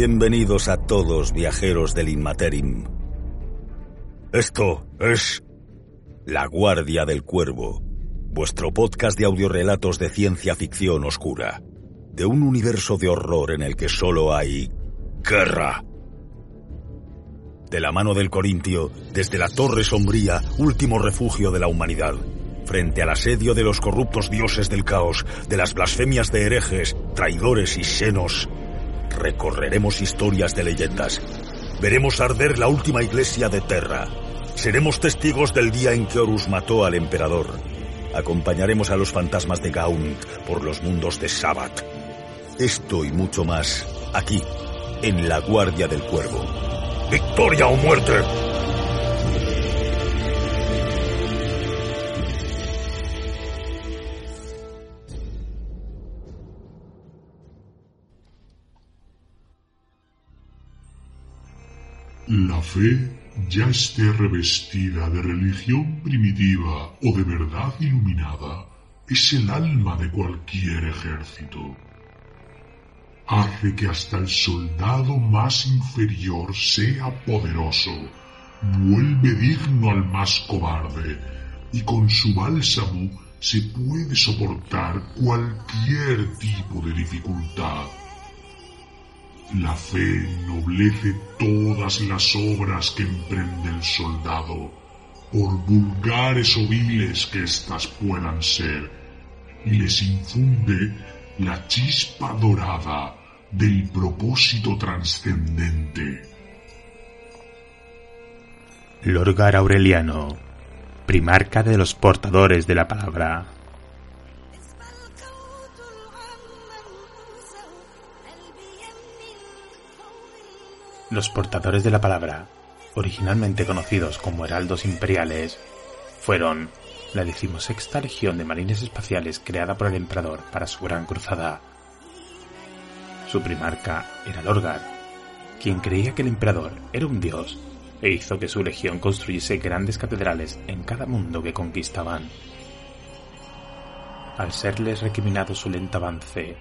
Bienvenidos a todos viajeros del Inmaterim. Esto es La Guardia del Cuervo, vuestro podcast de audiorelatos de ciencia ficción oscura, de un universo de horror en el que solo hay guerra. De la mano del Corintio, desde la Torre Sombría, último refugio de la humanidad, frente al asedio de los corruptos dioses del caos, de las blasfemias de herejes, traidores y senos, recorreremos historias de leyendas. Veremos arder la última iglesia de Terra. Seremos testigos del día en que Horus mató al emperador. Acompañaremos a los fantasmas de Gaunt por los mundos de Sabbath. Esto y mucho más, aquí, en la Guardia del Cuervo. ¡Victoria o muerte! La fe, ya esté revestida de religión primitiva o de verdad iluminada, es el alma de cualquier ejército. Hace que hasta el soldado más inferior sea poderoso, vuelve digno al más cobarde, y con su bálsamo se puede soportar cualquier tipo de dificultad. La fe noblece todas las obras que emprende el soldado, por vulgares o viles que éstas puedan ser, y les infunde la chispa dorada del propósito trascendente. Lorgar Aureliano, primarca de los portadores de la palabra. Los portadores de la palabra, originalmente conocidos como heraldos imperiales, fueron la decimosexta legión de marines espaciales creada por el emperador para su gran cruzada. Su primarca era Lorgar, quien creía que el emperador era un dios e hizo que su legión construyese grandes catedrales en cada mundo que conquistaban. Al serles recriminado su lento avance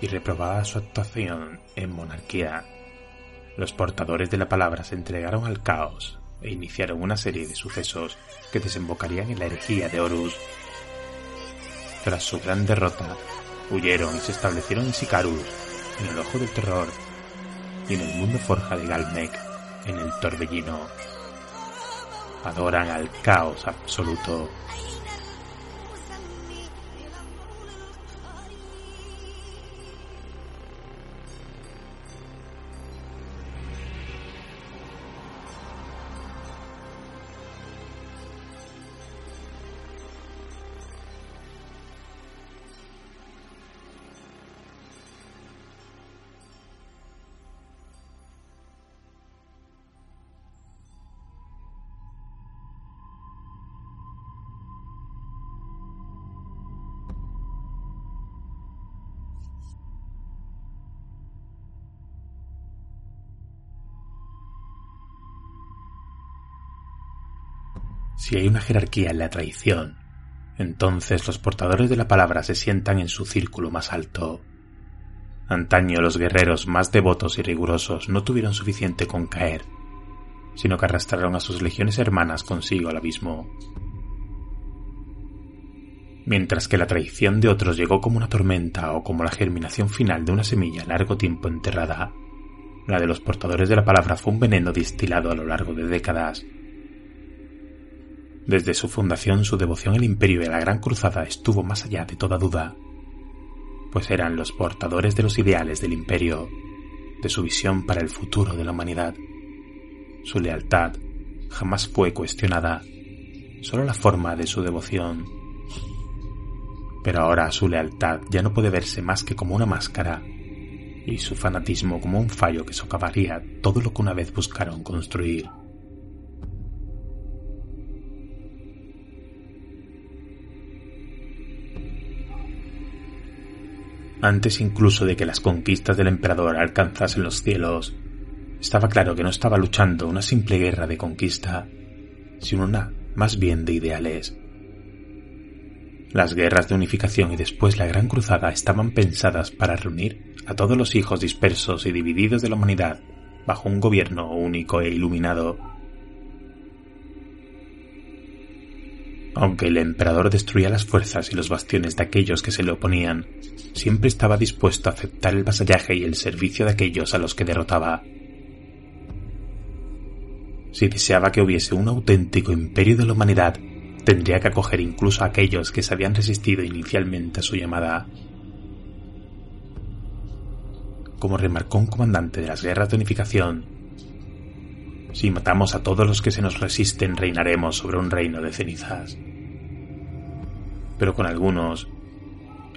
y reprobada su actuación en monarquía, los portadores de la palabra se entregaron al caos e iniciaron una serie de sucesos que desembocarían en la herejía de Horus. Tras su gran derrota, huyeron y se establecieron en Sicarus, en el Ojo del Terror, y en el mundo forja de Galmec, en el Torbellino. Adoran al caos absoluto. Si hay una jerarquía en la traición, entonces los portadores de la palabra se sientan en su círculo más alto. Antaño los guerreros más devotos y rigurosos no tuvieron suficiente con caer, sino que arrastraron a sus legiones hermanas consigo al abismo. Mientras que la traición de otros llegó como una tormenta o como la germinación final de una semilla largo tiempo enterrada, la de los portadores de la palabra fue un veneno distilado a lo largo de décadas desde su fundación su devoción al imperio y a la Gran Cruzada estuvo más allá de toda duda, pues eran los portadores de los ideales del imperio, de su visión para el futuro de la humanidad. Su lealtad jamás fue cuestionada, solo la forma de su devoción. Pero ahora su lealtad ya no puede verse más que como una máscara, y su fanatismo como un fallo que socavaría todo lo que una vez buscaron construir. Antes incluso de que las conquistas del emperador alcanzasen los cielos, estaba claro que no estaba luchando una simple guerra de conquista, sino una más bien de ideales. Las guerras de unificación y después la Gran Cruzada estaban pensadas para reunir a todos los hijos dispersos y divididos de la humanidad bajo un gobierno único e iluminado. Aunque el emperador destruía las fuerzas y los bastiones de aquellos que se le oponían, siempre estaba dispuesto a aceptar el vasallaje y el servicio de aquellos a los que derrotaba. Si deseaba que hubiese un auténtico imperio de la humanidad, tendría que acoger incluso a aquellos que se habían resistido inicialmente a su llamada. Como remarcó un comandante de las guerras de unificación, si matamos a todos los que se nos resisten, reinaremos sobre un reino de cenizas. Pero con algunos,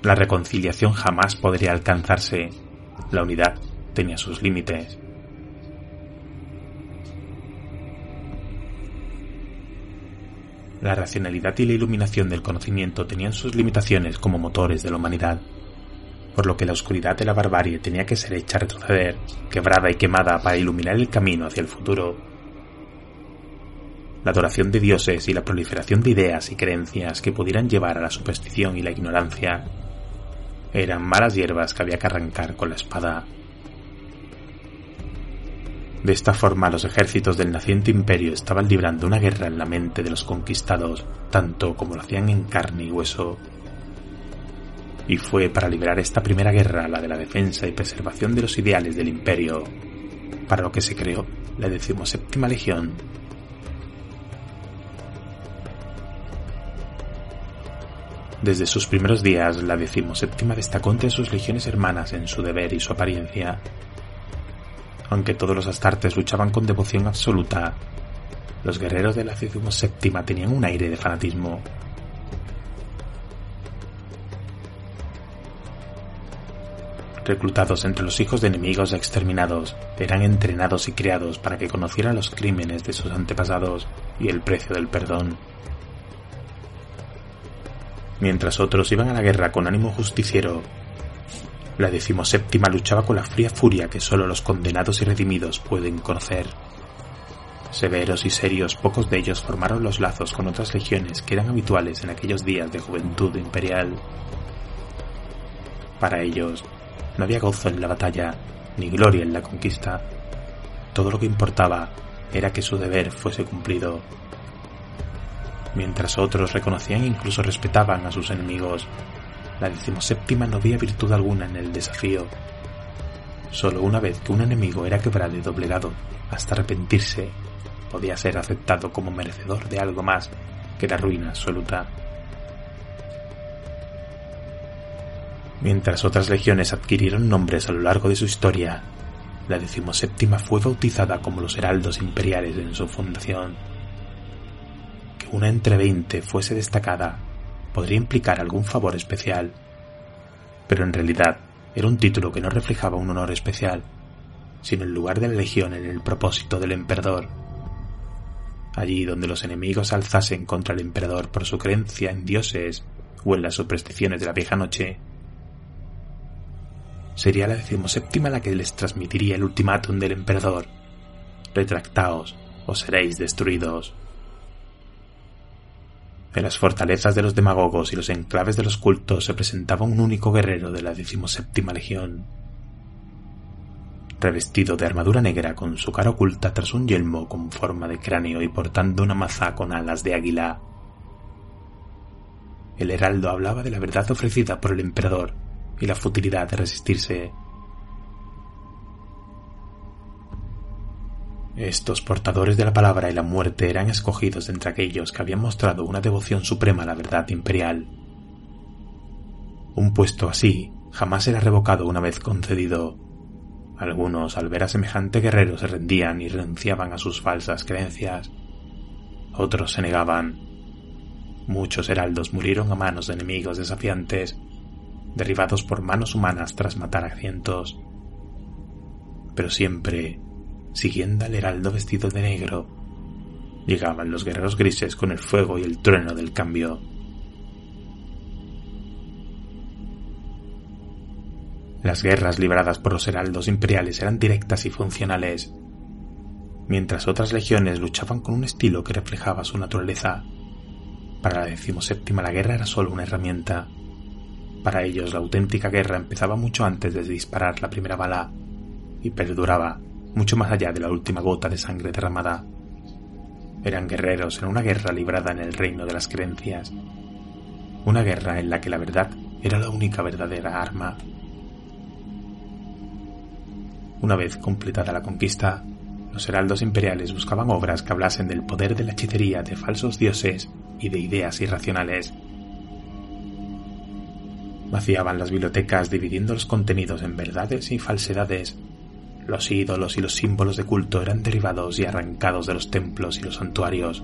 la reconciliación jamás podría alcanzarse. La unidad tenía sus límites. La racionalidad y la iluminación del conocimiento tenían sus limitaciones como motores de la humanidad, por lo que la oscuridad de la barbarie tenía que ser hecha retroceder, quebrada y quemada para iluminar el camino hacia el futuro. La adoración de dioses y la proliferación de ideas y creencias que pudieran llevar a la superstición y la ignorancia eran malas hierbas que había que arrancar con la espada. De esta forma los ejércitos del naciente imperio estaban librando una guerra en la mente de los conquistados, tanto como lo hacían en carne y hueso. Y fue para librar esta primera guerra, la de la defensa y preservación de los ideales del imperio, para lo que se creó la decimoséptima legión. Desde sus primeros días, la decimoséptima destacó entre sus legiones hermanas en su deber y su apariencia, aunque todos los astartes luchaban con devoción absoluta, los guerreros de la séptima tenían un aire de fanatismo. Reclutados entre los hijos de enemigos exterminados, eran entrenados y criados para que conocieran los crímenes de sus antepasados y el precio del perdón. Mientras otros iban a la guerra con ánimo justiciero, la decimoséptima luchaba con la fría furia que solo los condenados y redimidos pueden conocer. Severos y serios, pocos de ellos formaron los lazos con otras legiones que eran habituales en aquellos días de juventud imperial. Para ellos, no había gozo en la batalla, ni gloria en la conquista. Todo lo que importaba era que su deber fuese cumplido. Mientras otros reconocían e incluso respetaban a sus enemigos, la decimoséptima no veía virtud alguna en el desafío. Solo una vez que un enemigo era quebrado y doblegado hasta arrepentirse, podía ser aceptado como merecedor de algo más que la ruina absoluta. Mientras otras legiones adquirieron nombres a lo largo de su historia, la decimoséptima fue bautizada como los heraldos imperiales en su fundación. Que una entre veinte fuese destacada podría implicar algún favor especial, pero en realidad era un título que no reflejaba un honor especial, sino el lugar de la legión en el propósito del emperador. Allí donde los enemigos alzasen contra el emperador por su creencia en dioses o en las supersticiones de la vieja noche, sería la decimoséptima la que les transmitiría el ultimátum del emperador. Retractaos o seréis destruidos. En las fortalezas de los demagogos y los enclaves de los cultos se presentaba un único guerrero de la decimoséptima legión. Revestido de armadura negra con su cara oculta tras un yelmo con forma de cráneo y portando una maza con alas de águila. El heraldo hablaba de la verdad ofrecida por el emperador y la futilidad de resistirse. Estos portadores de la palabra y la muerte eran escogidos entre aquellos que habían mostrado una devoción suprema a la verdad imperial. Un puesto así jamás era revocado una vez concedido. Algunos, al ver a semejante guerrero, se rendían y renunciaban a sus falsas creencias. Otros se negaban. Muchos heraldos murieron a manos de enemigos desafiantes, derribados por manos humanas tras matar a cientos. Pero siempre siguiendo al heraldo vestido de negro. Llegaban los guerreros grises con el fuego y el trueno del cambio. Las guerras libradas por los heraldos imperiales eran directas y funcionales, mientras otras legiones luchaban con un estilo que reflejaba su naturaleza. Para la decimoséptima la guerra era solo una herramienta. Para ellos la auténtica guerra empezaba mucho antes de disparar la primera bala y perduraba mucho más allá de la última gota de sangre derramada. Eran guerreros en una guerra librada en el reino de las creencias, una guerra en la que la verdad era la única verdadera arma. Una vez completada la conquista, los heraldos imperiales buscaban obras que hablasen del poder de la hechicería de falsos dioses y de ideas irracionales. Vaciaban las bibliotecas dividiendo los contenidos en verdades y falsedades. Los ídolos y los símbolos de culto eran derivados y arrancados de los templos y los santuarios.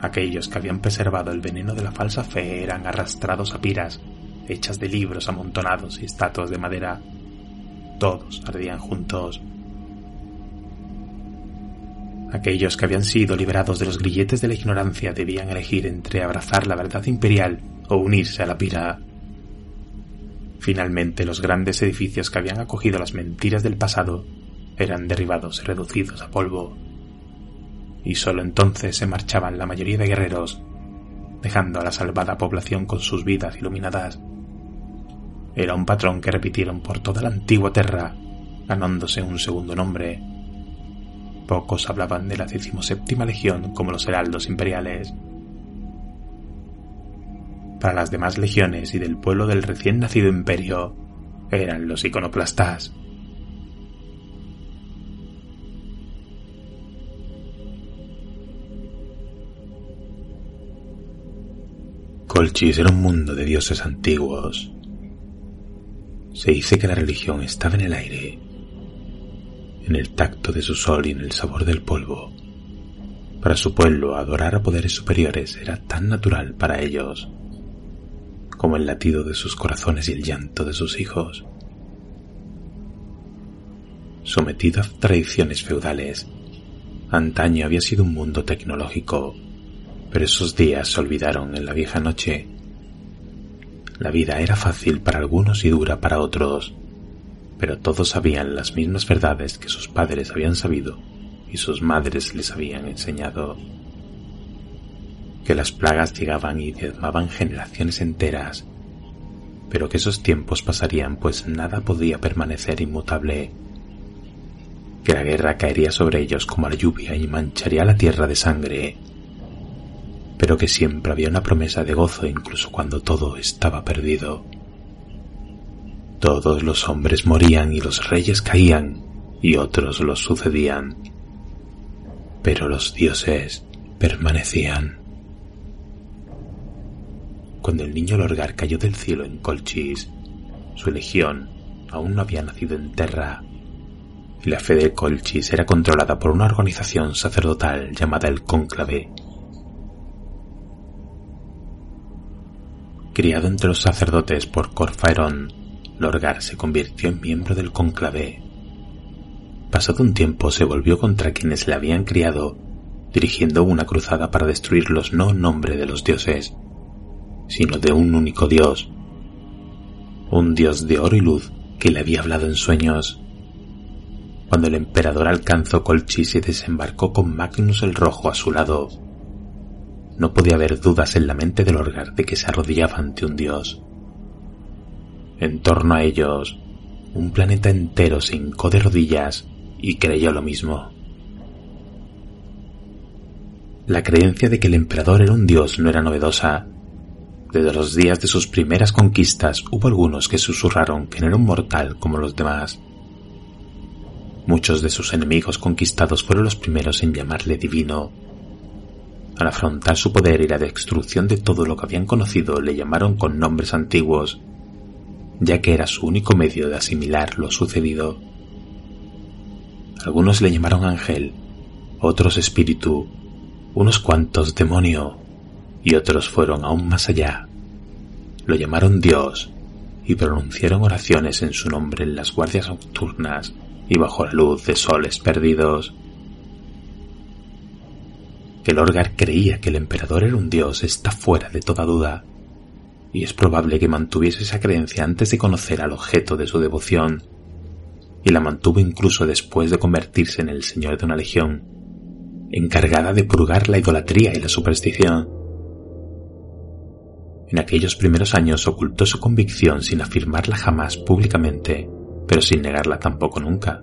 Aquellos que habían preservado el veneno de la falsa fe eran arrastrados a piras, hechas de libros amontonados y estatuas de madera. Todos ardían juntos. Aquellos que habían sido liberados de los grilletes de la ignorancia debían elegir entre abrazar la verdad imperial o unirse a la pira. Finalmente los grandes edificios que habían acogido las mentiras del pasado eran derribados y reducidos a polvo y sólo entonces se marchaban la mayoría de guerreros, dejando a la salvada población con sus vidas iluminadas. Era un patrón que repitieron por toda la antigua tierra, ganándose un segundo nombre. Pocos hablaban de la decimoséptima legión como los heraldos imperiales. Para las demás legiones y del pueblo del recién nacido imperio, eran los iconoplastas. Colchis era un mundo de dioses antiguos. Se dice que la religión estaba en el aire, en el tacto de su sol y en el sabor del polvo. Para su pueblo, adorar a poderes superiores era tan natural para ellos como el latido de sus corazones y el llanto de sus hijos. Sometido a tradiciones feudales, antaño había sido un mundo tecnológico pero esos días se olvidaron en la vieja noche. La vida era fácil para algunos y dura para otros, pero todos sabían las mismas verdades que sus padres habían sabido y sus madres les habían enseñado. Que las plagas llegaban y diezmaban generaciones enteras, pero que esos tiempos pasarían pues nada podía permanecer inmutable. Que la guerra caería sobre ellos como la lluvia y mancharía la tierra de sangre pero que siempre había una promesa de gozo incluso cuando todo estaba perdido. Todos los hombres morían y los reyes caían y otros los sucedían, pero los dioses permanecían. Cuando el niño Lorgar cayó del cielo en Colchis, su legión aún no había nacido en Terra, y la fe de Colchis era controlada por una organización sacerdotal llamada el Cónclave, Criado entre los sacerdotes por Corfaerón, Lorgar se convirtió en miembro del conclave. Pasado un tiempo se volvió contra quienes le habían criado, dirigiendo una cruzada para destruirlos no en nombre de los dioses, sino de un único dios, un dios de oro y luz que le había hablado en sueños. Cuando el emperador alcanzó Colchis y desembarcó con Magnus el Rojo a su lado, no podía haber dudas en la mente del Orgar de que se arrodillaba ante un dios. En torno a ellos, un planeta entero se hincó de rodillas y creyó lo mismo. La creencia de que el emperador era un dios no era novedosa. Desde los días de sus primeras conquistas hubo algunos que susurraron que no era un mortal como los demás. Muchos de sus enemigos conquistados fueron los primeros en llamarle divino al afrontar su poder y la destrucción de todo lo que habían conocido, le llamaron con nombres antiguos, ya que era su único medio de asimilar lo sucedido. Algunos le llamaron ángel, otros espíritu, unos cuantos demonio, y otros fueron aún más allá. Lo llamaron Dios y pronunciaron oraciones en su nombre en las guardias nocturnas y bajo la luz de soles perdidos que Lorgar creía que el emperador era un dios está fuera de toda duda, y es probable que mantuviese esa creencia antes de conocer al objeto de su devoción, y la mantuvo incluso después de convertirse en el señor de una legión, encargada de purgar la idolatría y la superstición. En aquellos primeros años ocultó su convicción sin afirmarla jamás públicamente, pero sin negarla tampoco nunca.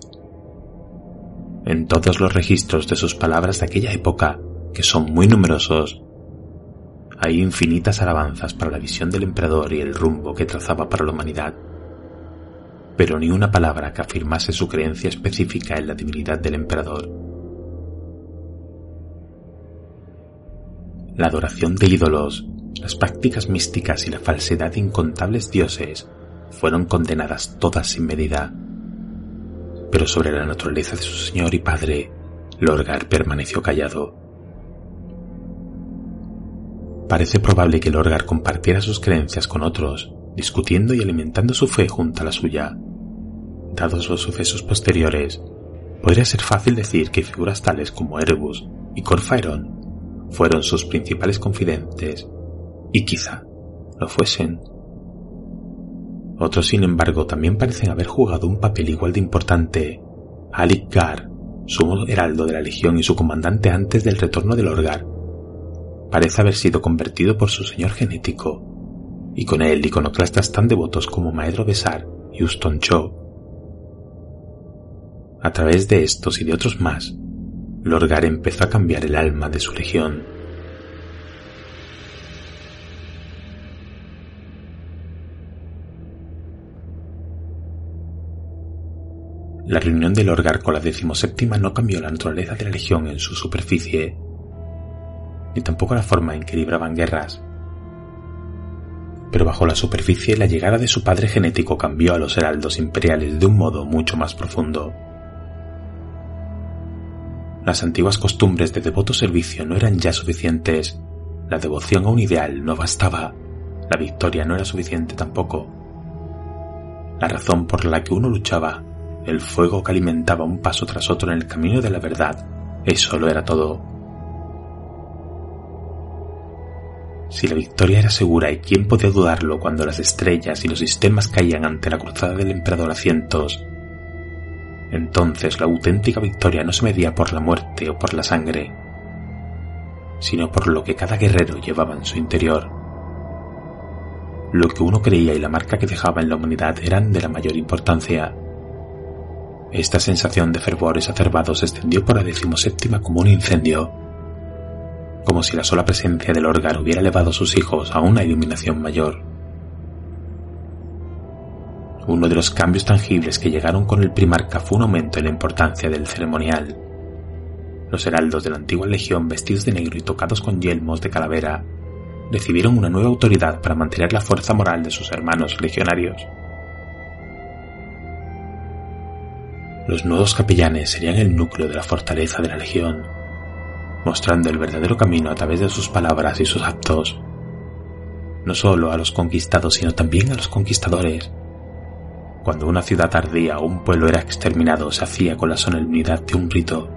En todos los registros de sus palabras de aquella época, que son muy numerosos, hay infinitas alabanzas para la visión del emperador y el rumbo que trazaba para la humanidad, pero ni una palabra que afirmase su creencia específica en la divinidad del emperador. La adoración de ídolos, las prácticas místicas y la falsedad de incontables dioses fueron condenadas todas sin medida. Pero sobre la naturaleza de su señor y padre, Lorgar permaneció callado. Parece probable que Lorgar compartiera sus creencias con otros, discutiendo y alimentando su fe junto a la suya. Dados los sucesos posteriores, podría ser fácil decir que figuras tales como Erebus y Corfaeron fueron sus principales confidentes, y quizá lo fuesen. Otros, sin embargo, también parecen haber jugado un papel igual de importante. Alik Gar, sumo heraldo de la Legión y su comandante antes del retorno del Orgar, parece haber sido convertido por su señor genético, y con él iconoclastas tan devotos como Maedro Besar y Uston Cho. A través de estos y de otros más, Lorgar empezó a cambiar el alma de su legión. La reunión del Lorgar con la decimoséptima no cambió la naturaleza de la legión en su superficie, ni tampoco la forma en que libraban guerras. Pero bajo la superficie la llegada de su padre genético cambió a los heraldos imperiales de un modo mucho más profundo. Las antiguas costumbres de devoto servicio no eran ya suficientes, la devoción a un ideal no bastaba, la victoria no era suficiente tampoco. La razón por la que uno luchaba, el fuego que alimentaba un paso tras otro en el camino de la verdad, eso lo era todo. Si la victoria era segura y quién podía dudarlo cuando las estrellas y los sistemas caían ante la cruzada del emperador a cientos, entonces la auténtica victoria no se medía por la muerte o por la sangre, sino por lo que cada guerrero llevaba en su interior. Lo que uno creía y la marca que dejaba en la humanidad eran de la mayor importancia. Esta sensación de fervor exacerbado se extendió por la decimoséptima como un incendio como si la sola presencia del Orgar hubiera elevado a sus hijos a una iluminación mayor. Uno de los cambios tangibles que llegaron con el primarca fue un aumento en la importancia del ceremonial. Los heraldos de la antigua legión vestidos de negro y tocados con yelmos de calavera recibieron una nueva autoridad para mantener la fuerza moral de sus hermanos legionarios. Los nuevos capellanes serían el núcleo de la fortaleza de la legión mostrando el verdadero camino a través de sus palabras y sus actos, no solo a los conquistados, sino también a los conquistadores. Cuando una ciudad ardía o un pueblo era exterminado, se hacía con la solemnidad de un rito.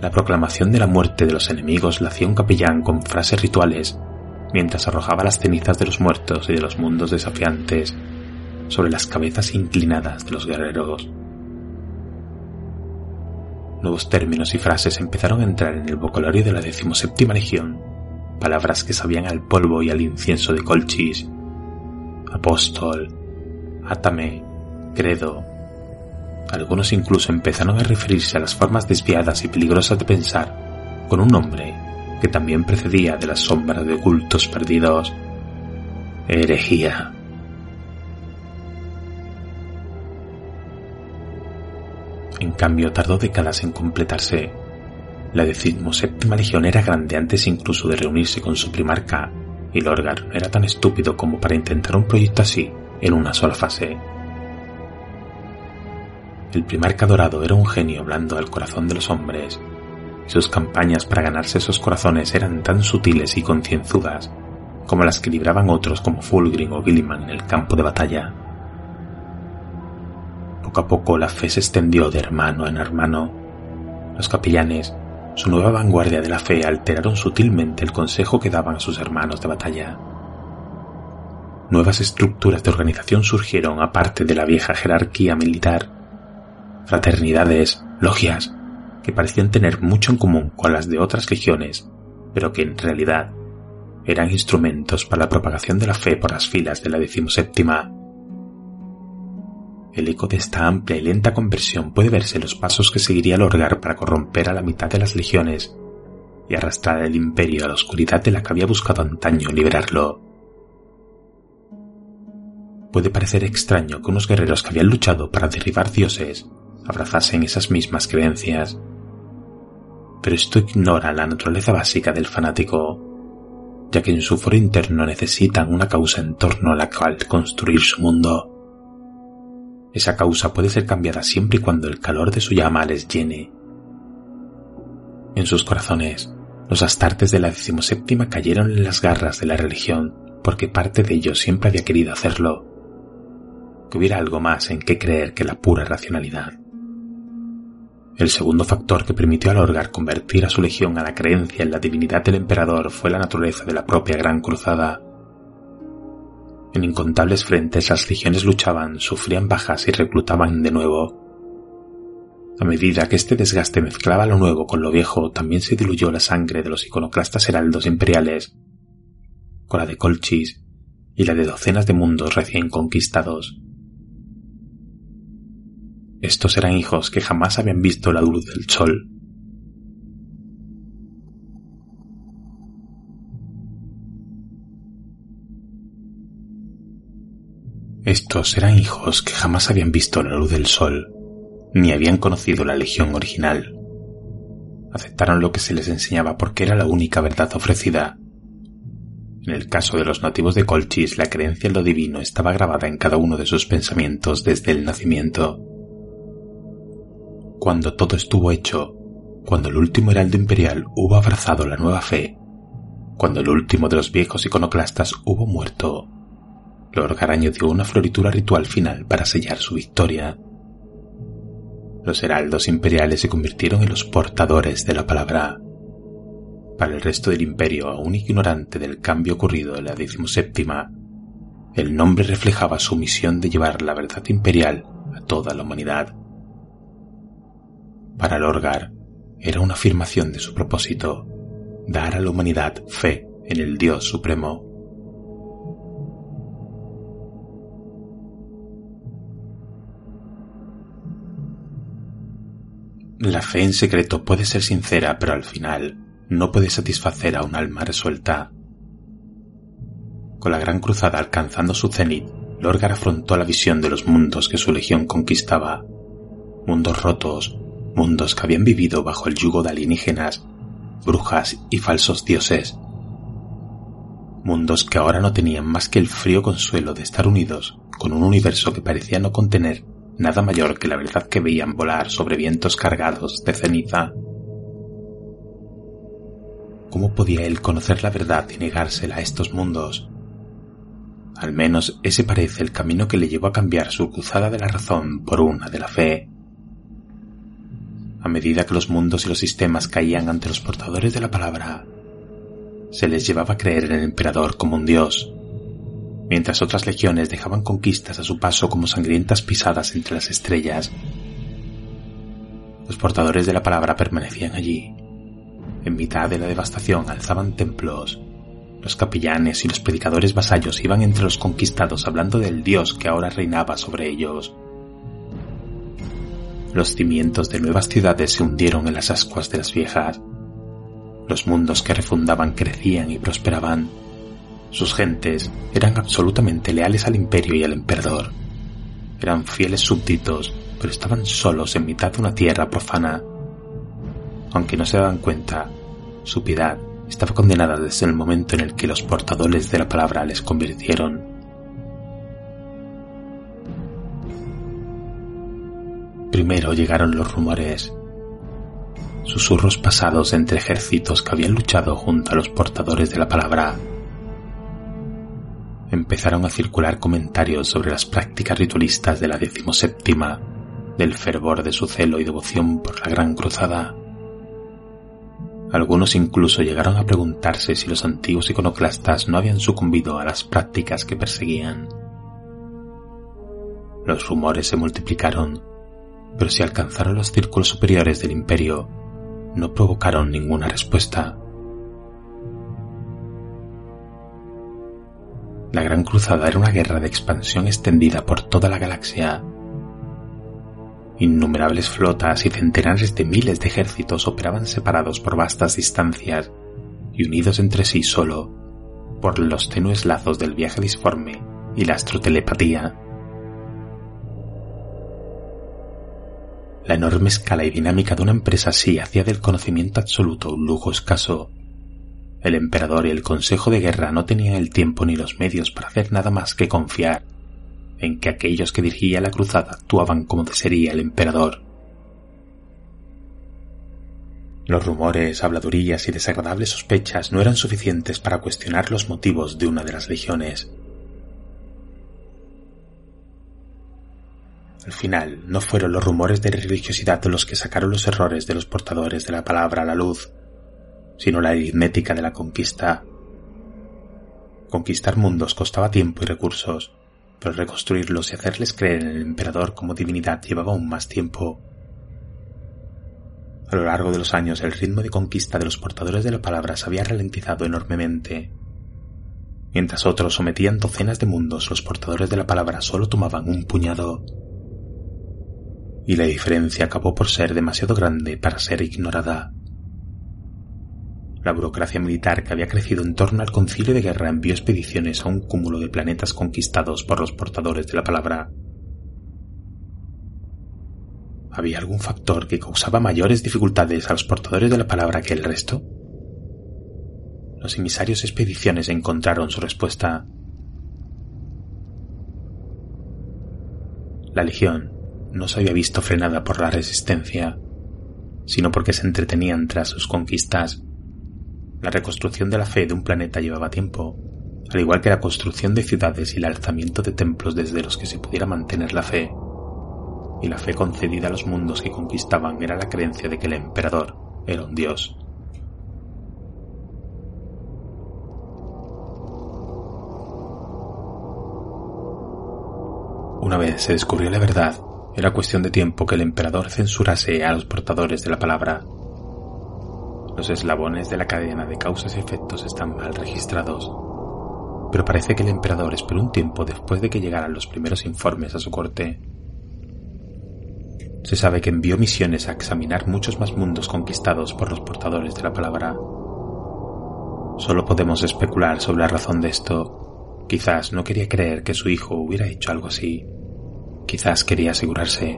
La proclamación de la muerte de los enemigos la hacía un capellán con frases rituales, mientras arrojaba las cenizas de los muertos y de los mundos desafiantes sobre las cabezas inclinadas de los guerreros. Nuevos términos y frases empezaron a entrar en el vocabulario de la decimoséptima legión, palabras que sabían al polvo y al incienso de Colchis, apóstol, atame, credo. Algunos incluso empezaron a referirse a las formas desviadas y peligrosas de pensar con un nombre que también precedía de las sombras de ocultos perdidos, herejía. En cambio, tardó décadas en completarse. La decimoséptima legión era grande antes incluso de reunirse con su primarca, y Lorgar era tan estúpido como para intentar un proyecto así en una sola fase. El primarca dorado era un genio blando al corazón de los hombres, sus campañas para ganarse esos corazones eran tan sutiles y concienzudas como las que libraban otros como Fulgrim o Gilliman en el campo de batalla. Poco a poco la fe se extendió de hermano en hermano. Los capellanes, su nueva vanguardia de la fe, alteraron sutilmente el consejo que daban a sus hermanos de batalla. Nuevas estructuras de organización surgieron aparte de la vieja jerarquía militar. Fraternidades, logias, que parecían tener mucho en común con las de otras legiones, pero que en realidad eran instrumentos para la propagación de la fe por las filas de la decimoséptima. El eco de esta amplia y lenta conversión puede verse en los pasos que seguiría el Orgar para corromper a la mitad de las legiones y arrastrar el imperio a la oscuridad de la que había buscado antaño liberarlo. Puede parecer extraño que unos guerreros que habían luchado para derribar dioses abrazasen esas mismas creencias, pero esto ignora la naturaleza básica del fanático, ya que en su foro interno necesitan una causa en torno a la cual construir su mundo. Esa causa puede ser cambiada siempre y cuando el calor de su llama les llene. En sus corazones, los astartes de la decimoséptima cayeron en las garras de la religión porque parte de ellos siempre había querido hacerlo. Que hubiera algo más en qué creer que la pura racionalidad. El segundo factor que permitió al Orgar convertir a su legión a la creencia en la divinidad del emperador fue la naturaleza de la propia Gran Cruzada. En incontables frentes las legiones luchaban, sufrían bajas y reclutaban de nuevo, a medida que este desgaste mezclaba lo nuevo con lo viejo, también se diluyó la sangre de los iconoclastas heraldos imperiales, con la de Colchis y la de docenas de mundos recién conquistados. Estos eran hijos que jamás habían visto la luz del sol. Estos eran hijos que jamás habían visto la luz del sol ni habían conocido la legión original. Aceptaron lo que se les enseñaba porque era la única verdad ofrecida. En el caso de los nativos de Colchis, la creencia en lo divino estaba grabada en cada uno de sus pensamientos desde el nacimiento. Cuando todo estuvo hecho, cuando el último heraldo imperial hubo abrazado la nueva fe, cuando el último de los viejos iconoclastas hubo muerto, Lord Garaño dio una floritura ritual final para sellar su victoria los heraldos imperiales se convirtieron en los portadores de la palabra. Para el resto del imperio, aún ignorante del cambio ocurrido en la decimoséptima, el nombre reflejaba su misión de llevar la verdad imperial a toda la humanidad. Para Lorgar, era una afirmación de su propósito, dar a la humanidad fe en el Dios Supremo. La fe en secreto puede ser sincera, pero al final no puede satisfacer a un alma resuelta. Con la gran cruzada alcanzando su cenit, Lorgar afrontó la visión de los mundos que su legión conquistaba. Mundos rotos, mundos que habían vivido bajo el yugo de alienígenas, brujas y falsos dioses. Mundos que ahora no tenían más que el frío consuelo de estar unidos con un universo que parecía no contener nada mayor que la verdad que veían volar sobre vientos cargados de ceniza. ¿Cómo podía él conocer la verdad y negársela a estos mundos? Al menos ese parece el camino que le llevó a cambiar su cruzada de la razón por una de la fe. A medida que los mundos y los sistemas caían ante los portadores de la palabra, se les llevaba a creer en el emperador como un dios, mientras otras legiones dejaban conquistas a su paso como sangrientas pisadas entre las estrellas. Los portadores de la palabra permanecían allí. En mitad de la devastación alzaban templos. Los capellanes y los predicadores vasallos iban entre los conquistados hablando del Dios que ahora reinaba sobre ellos. Los cimientos de nuevas ciudades se hundieron en las ascuas de las viejas. Los mundos que refundaban crecían y prosperaban sus gentes eran absolutamente leales al imperio y al emperador. Eran fieles súbditos, pero estaban solos en mitad de una tierra profana. Aunque no se daban cuenta, su piedad estaba condenada desde el momento en el que los portadores de la palabra les convirtieron. Primero llegaron los rumores, susurros pasados entre ejércitos que habían luchado junto a los portadores de la palabra empezaron a circular comentarios sobre las prácticas ritualistas de la decimoséptima, del fervor de su celo y devoción por la Gran Cruzada. Algunos incluso llegaron a preguntarse si los antiguos iconoclastas no habían sucumbido a las prácticas que perseguían. Los rumores se multiplicaron, pero si alcanzaron los círculos superiores del imperio, no provocaron ninguna respuesta. La Gran Cruzada era una guerra de expansión extendida por toda la galaxia. Innumerables flotas y centenares de miles de ejércitos operaban separados por vastas distancias y unidos entre sí solo por los tenues lazos del viaje disforme y la astrotelepatía. La enorme escala y dinámica de una empresa así hacía del conocimiento absoluto un lujo escaso. El emperador y el Consejo de Guerra no tenían el tiempo ni los medios para hacer nada más que confiar en que aquellos que dirigía la cruzada actuaban como desearía el emperador. Los rumores, habladurías y desagradables sospechas no eran suficientes para cuestionar los motivos de una de las legiones. Al final, no fueron los rumores de religiosidad los que sacaron los errores de los portadores de la palabra a la luz, sino la aritmética de la conquista. Conquistar mundos costaba tiempo y recursos, pero reconstruirlos y hacerles creer en el emperador como divinidad llevaba aún más tiempo. A lo largo de los años el ritmo de conquista de los portadores de la palabra se había ralentizado enormemente. Mientras otros sometían docenas de mundos, los portadores de la palabra solo tomaban un puñado y la diferencia acabó por ser demasiado grande para ser ignorada. La burocracia militar que había crecido en torno al concilio de guerra envió expediciones a un cúmulo de planetas conquistados por los portadores de la palabra. ¿Había algún factor que causaba mayores dificultades a los portadores de la palabra que el resto? Los emisarios expediciones encontraron su respuesta. La Legión no se había visto frenada por la resistencia, sino porque se entretenían tras sus conquistas. La reconstrucción de la fe de un planeta llevaba tiempo, al igual que la construcción de ciudades y el alzamiento de templos desde los que se pudiera mantener la fe. Y la fe concedida a los mundos que conquistaban era la creencia de que el emperador era un dios. Una vez se descubrió la verdad, era cuestión de tiempo que el emperador censurase a los portadores de la palabra. Los eslabones de la cadena de causas y efectos están mal registrados, pero parece que el emperador esperó un tiempo después de que llegaran los primeros informes a su corte. Se sabe que envió misiones a examinar muchos más mundos conquistados por los portadores de la palabra. Solo podemos especular sobre la razón de esto. Quizás no quería creer que su hijo hubiera hecho algo así. Quizás quería asegurarse.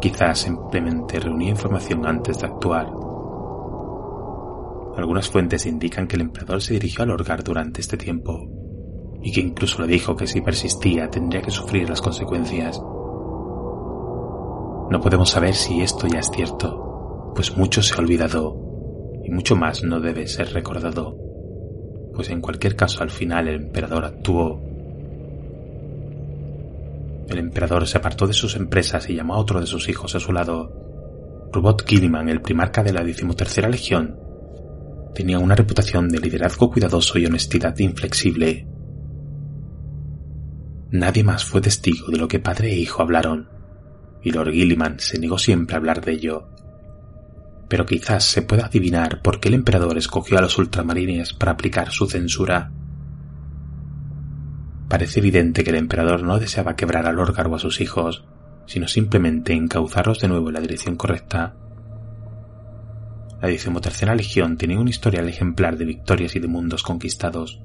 Quizás simplemente reunía información antes de actuar. Algunas fuentes indican que el emperador se dirigió al Orgar durante este tiempo y que incluso le dijo que si persistía tendría que sufrir las consecuencias. No podemos saber si esto ya es cierto, pues mucho se ha olvidado y mucho más no debe ser recordado, pues en cualquier caso al final el emperador actuó el emperador se apartó de sus empresas y llamó a otro de sus hijos a su lado. Rubot Gilliman, el primarca de la decimotercera legión, tenía una reputación de liderazgo cuidadoso y honestidad inflexible. Nadie más fue testigo de lo que padre e hijo hablaron, y Lord Gilliman se negó siempre a hablar de ello. Pero quizás se pueda adivinar por qué el emperador escogió a los ultramarines para aplicar su censura. Parece evidente que el emperador no deseaba quebrar al órgano a sus hijos, sino simplemente encauzarlos de nuevo en la dirección correcta. La decimotercera legión tenía un historial ejemplar de victorias y de mundos conquistados.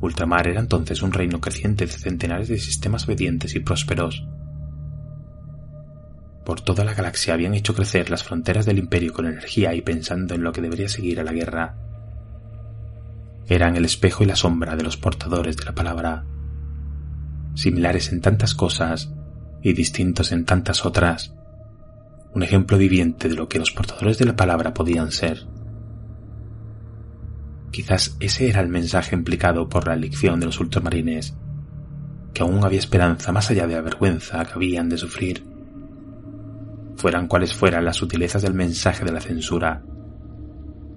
Ultramar era entonces un reino creciente de centenares de sistemas obedientes y prósperos. Por toda la galaxia habían hecho crecer las fronteras del imperio con energía y pensando en lo que debería seguir a la guerra eran el espejo y la sombra de los portadores de la palabra, similares en tantas cosas y distintos en tantas otras, un ejemplo viviente de lo que los portadores de la palabra podían ser. Quizás ese era el mensaje implicado por la elección de los ultramarines, que aún había esperanza más allá de la vergüenza que habían de sufrir. Fueran cuales fueran las sutilezas del mensaje de la censura,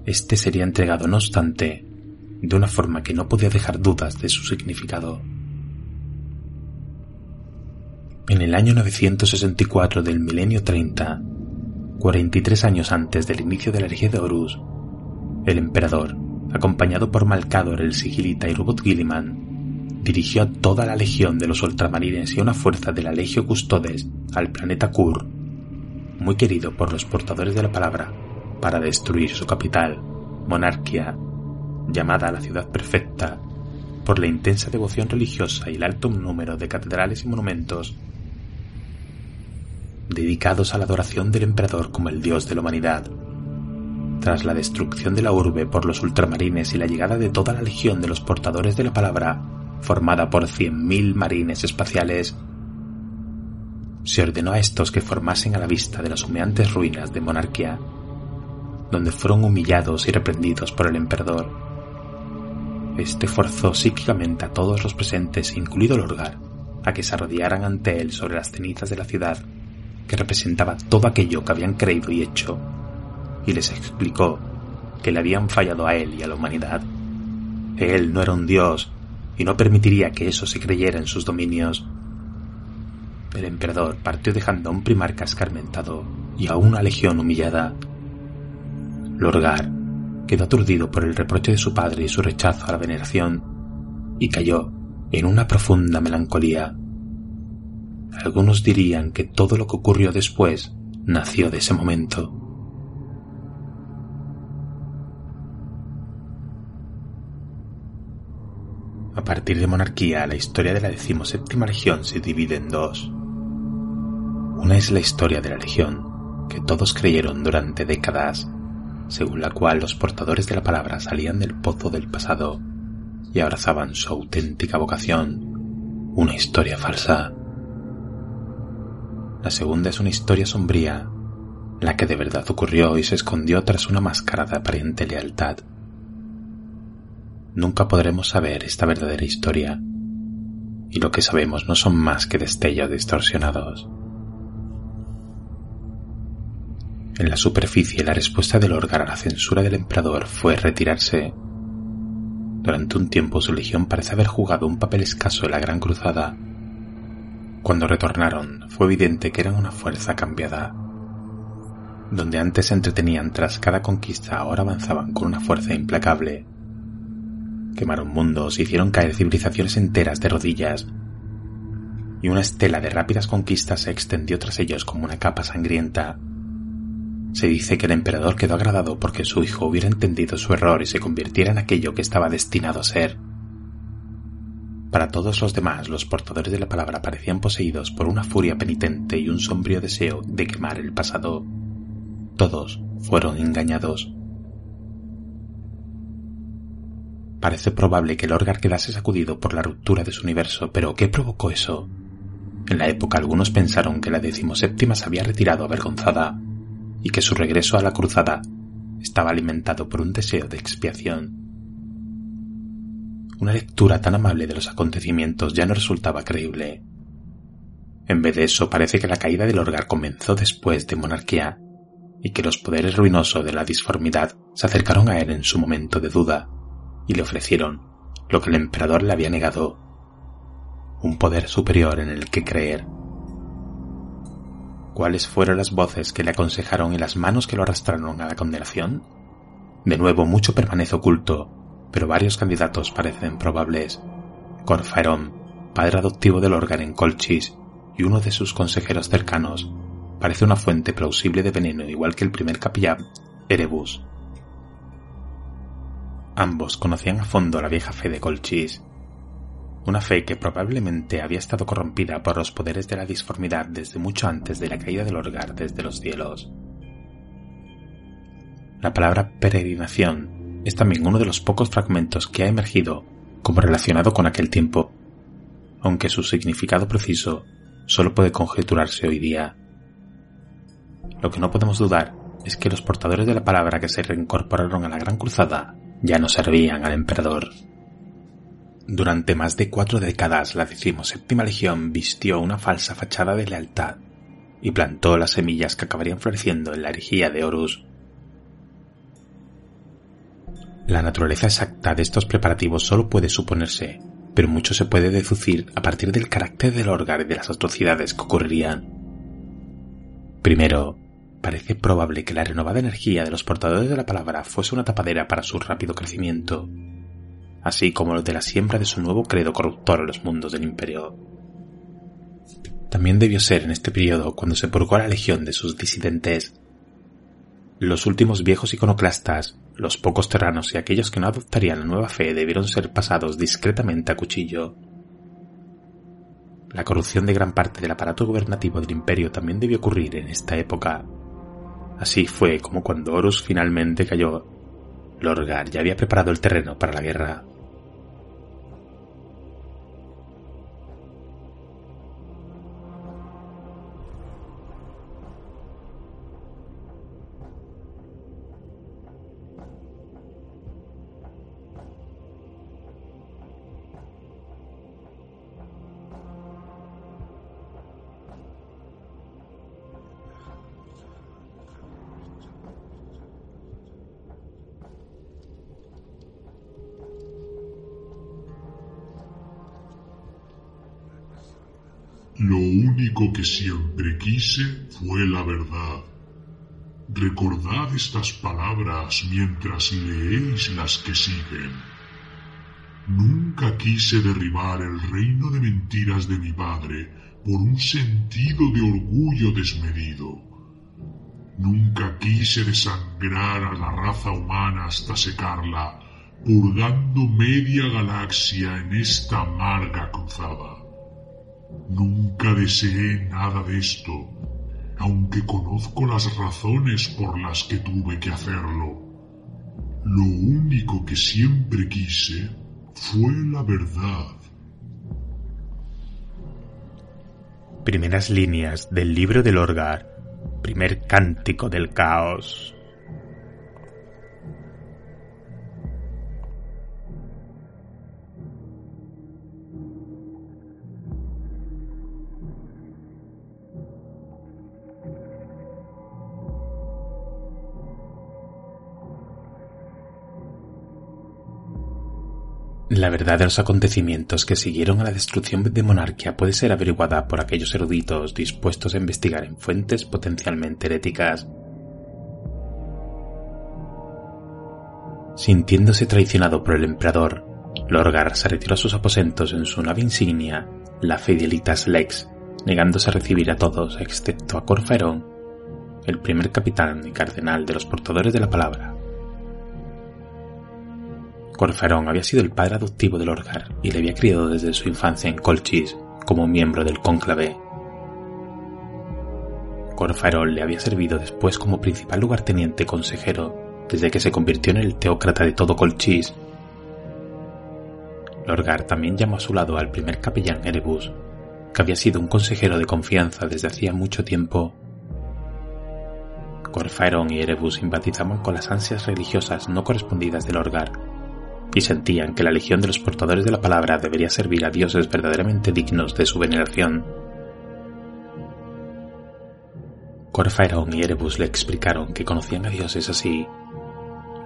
este sería entregado no obstante de una forma que no podía dejar dudas de su significado. En el año 964 del milenio 30, 43 años antes del inicio de la herejía de Horus, el emperador, acompañado por Malcador el sigilita y Robot Gilliman, dirigió a toda la legión de los ultramarines y una fuerza de la Legio Custodes al planeta Kur, muy querido por los portadores de la palabra, para destruir su capital, Monarquía, llamada la ciudad perfecta por la intensa devoción religiosa y el alto número de catedrales y monumentos dedicados a la adoración del emperador como el dios de la humanidad. Tras la destrucción de la urbe por los ultramarines y la llegada de toda la legión de los portadores de la palabra, formada por 100.000 marines espaciales, se ordenó a estos que formasen a la vista de las humeantes ruinas de monarquía, donde fueron humillados y reprendidos por el emperador. Este forzó psíquicamente a todos los presentes, incluido Lorgar, a que se arrodillaran ante él sobre las cenizas de la ciudad, que representaba todo aquello que habían creído y hecho, y les explicó que le habían fallado a él y a la humanidad. Él no era un dios y no permitiría que eso se creyera en sus dominios. El emperador partió dejando a un primarca escarmentado y a una legión humillada. Lorgar quedó aturdido por el reproche de su padre y su rechazo a la veneración, y cayó en una profunda melancolía. Algunos dirían que todo lo que ocurrió después nació de ese momento. A partir de monarquía, la historia de la decimoséptima legión se divide en dos. Una es la historia de la legión, que todos creyeron durante décadas, según la cual los portadores de la palabra salían del pozo del pasado y abrazaban su auténtica vocación, una historia falsa. La segunda es una historia sombría, la que de verdad ocurrió y se escondió tras una máscara de aparente lealtad nunca podremos saber esta verdadera historia, y lo que sabemos no son más que destellos distorsionados. En la superficie, la respuesta del órgano a la censura del emperador fue retirarse. Durante un tiempo su legión parece haber jugado un papel escaso en la Gran Cruzada. Cuando retornaron, fue evidente que eran una fuerza cambiada. Donde antes se entretenían tras cada conquista, ahora avanzaban con una fuerza implacable Quemaron mundos, hicieron caer civilizaciones enteras de rodillas, y una estela de rápidas conquistas se extendió tras ellos como una capa sangrienta. Se dice que el emperador quedó agradado porque su hijo hubiera entendido su error y se convirtiera en aquello que estaba destinado a ser. Para todos los demás, los portadores de la palabra parecían poseídos por una furia penitente y un sombrío deseo de quemar el pasado. Todos fueron engañados. Parece probable que el Orgar quedase sacudido por la ruptura de su universo, pero ¿qué provocó eso? En la época algunos pensaron que la decimoséptima se había retirado avergonzada y que su regreso a la cruzada estaba alimentado por un deseo de expiación. Una lectura tan amable de los acontecimientos ya no resultaba creíble. En vez de eso, parece que la caída del Orgar comenzó después de monarquía y que los poderes ruinosos de la disformidad se acercaron a él en su momento de duda y le ofrecieron lo que el emperador le había negado, un poder superior en el que creer. ¿Cuáles fueron las voces que le aconsejaron y las manos que lo arrastraron a la condenación? De nuevo, mucho permanece oculto, pero varios candidatos parecen probables. Corfaerón, padre adoptivo del órgano en Colchis, y uno de sus consejeros cercanos, parece una fuente plausible de veneno igual que el primer capellán, Erebus. Ambos conocían a fondo la vieja fe de Colchis, una fe que probablemente había estado corrompida por los poderes de la disformidad desde mucho antes de la caída del Orgar desde los cielos. La palabra peregrinación es también uno de los pocos fragmentos que ha emergido como relacionado con aquel tiempo, aunque su significado preciso solo puede conjeturarse hoy día. Lo que no podemos dudar es que los portadores de la palabra que se reincorporaron a la Gran Cruzada ya no servían al emperador. Durante más de cuatro décadas la decimoséptima legión vistió una falsa fachada de lealtad y plantó las semillas que acabarían floreciendo en la herejía de Horus. La naturaleza exacta de estos preparativos solo puede suponerse, pero mucho se puede deducir a partir del carácter del órgano y de las atrocidades que ocurrirían. Primero, parece probable que la renovada energía de los portadores de la palabra fuese una tapadera para su rápido crecimiento. así como los de la siembra de su nuevo credo corruptor en los mundos del imperio. También debió ser en este periodo cuando se purgó a la legión de sus disidentes. Los últimos viejos iconoclastas, los pocos terranos y aquellos que no adoptarían la nueva fe debieron ser pasados discretamente a cuchillo. La corrupción de gran parte del aparato gubernativo del imperio también debió ocurrir en esta época. Así fue como cuando Horus finalmente cayó, Lorgar ya había preparado el terreno para la guerra. Lo único que siempre quise fue la verdad. Recordad estas palabras mientras leéis las que siguen. Nunca quise derribar el reino de mentiras de mi padre por un sentido de orgullo desmedido. Nunca quise desangrar a la raza humana hasta secarla, purgando media galaxia en esta amarga cruzada. Nunca deseé nada de esto, aunque conozco las razones por las que tuve que hacerlo. Lo único que siempre quise fue la verdad. Primeras líneas del libro del Orgar, primer cántico del caos. La verdad de los acontecimientos que siguieron a la destrucción de Monarquía puede ser averiguada por aquellos eruditos dispuestos a investigar en fuentes potencialmente heréticas. Sintiéndose traicionado por el emperador, Lorgar se retiró a sus aposentos en su nave insignia, la Fidelitas Lex, negándose a recibir a todos excepto a Corferón, el primer capitán y cardenal de los portadores de la palabra. Corferón había sido el padre adoptivo de Lorgar y le había criado desde su infancia en Colchis como miembro del cónclave. Corferón le había servido después como principal lugarteniente consejero desde que se convirtió en el teócrata de todo Colchis. Lorgar también llamó a su lado al primer capellán Erebus, que había sido un consejero de confianza desde hacía mucho tiempo. Corfaerón y Erebus simpatizaban con las ansias religiosas no correspondidas de Lorgar y sentían que la legión de los portadores de la palabra debería servir a dioses verdaderamente dignos de su veneración. Corfaerón y Erebus le explicaron que conocían a dioses así,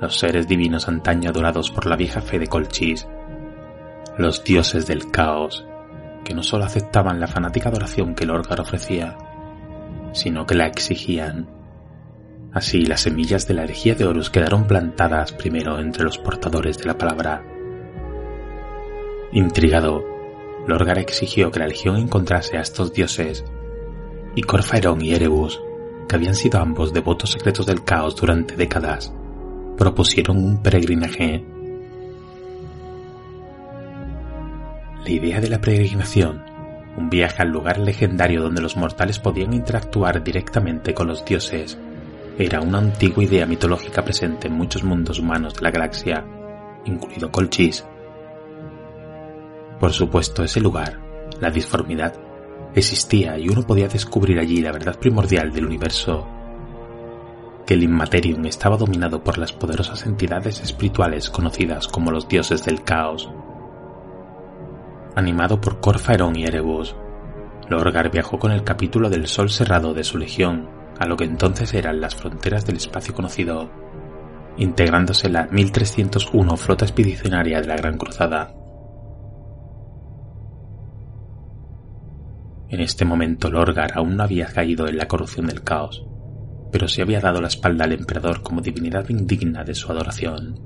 los seres divinos antaño adorados por la vieja fe de Colchis, los dioses del caos, que no solo aceptaban la fanática adoración que el Orgar ofrecía, sino que la exigían Así las semillas de la herejía de Horus quedaron plantadas primero entre los portadores de la palabra. Intrigado, Lorgar exigió que la legión encontrase a estos dioses, y Corfaerón y Erebus, que habían sido ambos devotos secretos del caos durante décadas, propusieron un peregrinaje. La idea de la peregrinación, un viaje al lugar legendario donde los mortales podían interactuar directamente con los dioses, era una antigua idea mitológica presente en muchos mundos humanos de la galaxia, incluido Colchis. Por supuesto, ese lugar, la disformidad, existía y uno podía descubrir allí la verdad primordial del universo, que el Inmaterium estaba dominado por las poderosas entidades espirituales conocidas como los dioses del caos. Animado por Corfaerón y Erebus, Lorgar viajó con el capítulo del Sol Cerrado de su legión a lo que entonces eran las fronteras del espacio conocido, integrándose la 1301 flota expedicionaria de la Gran Cruzada. En este momento Lorgar aún no había caído en la corrupción del caos, pero se había dado la espalda al emperador como divinidad indigna de su adoración.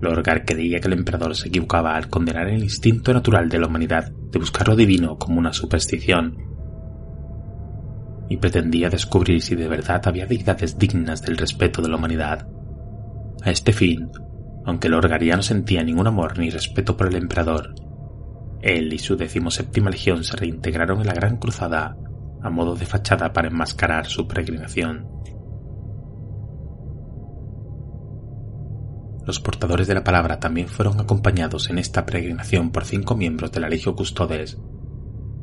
Lorgar creía que el emperador se equivocaba al condenar el instinto natural de la humanidad de buscar lo divino como una superstición, y pretendía descubrir si de verdad había deidades dignas del respeto de la humanidad. A este fin, aunque Lorgar ya no sentía ningún amor ni respeto por el emperador, él y su decimoséptima legión se reintegraron en la Gran Cruzada a modo de fachada para enmascarar su peregrinación. Los portadores de la palabra también fueron acompañados en esta peregrinación por cinco miembros de la Legio Custodes,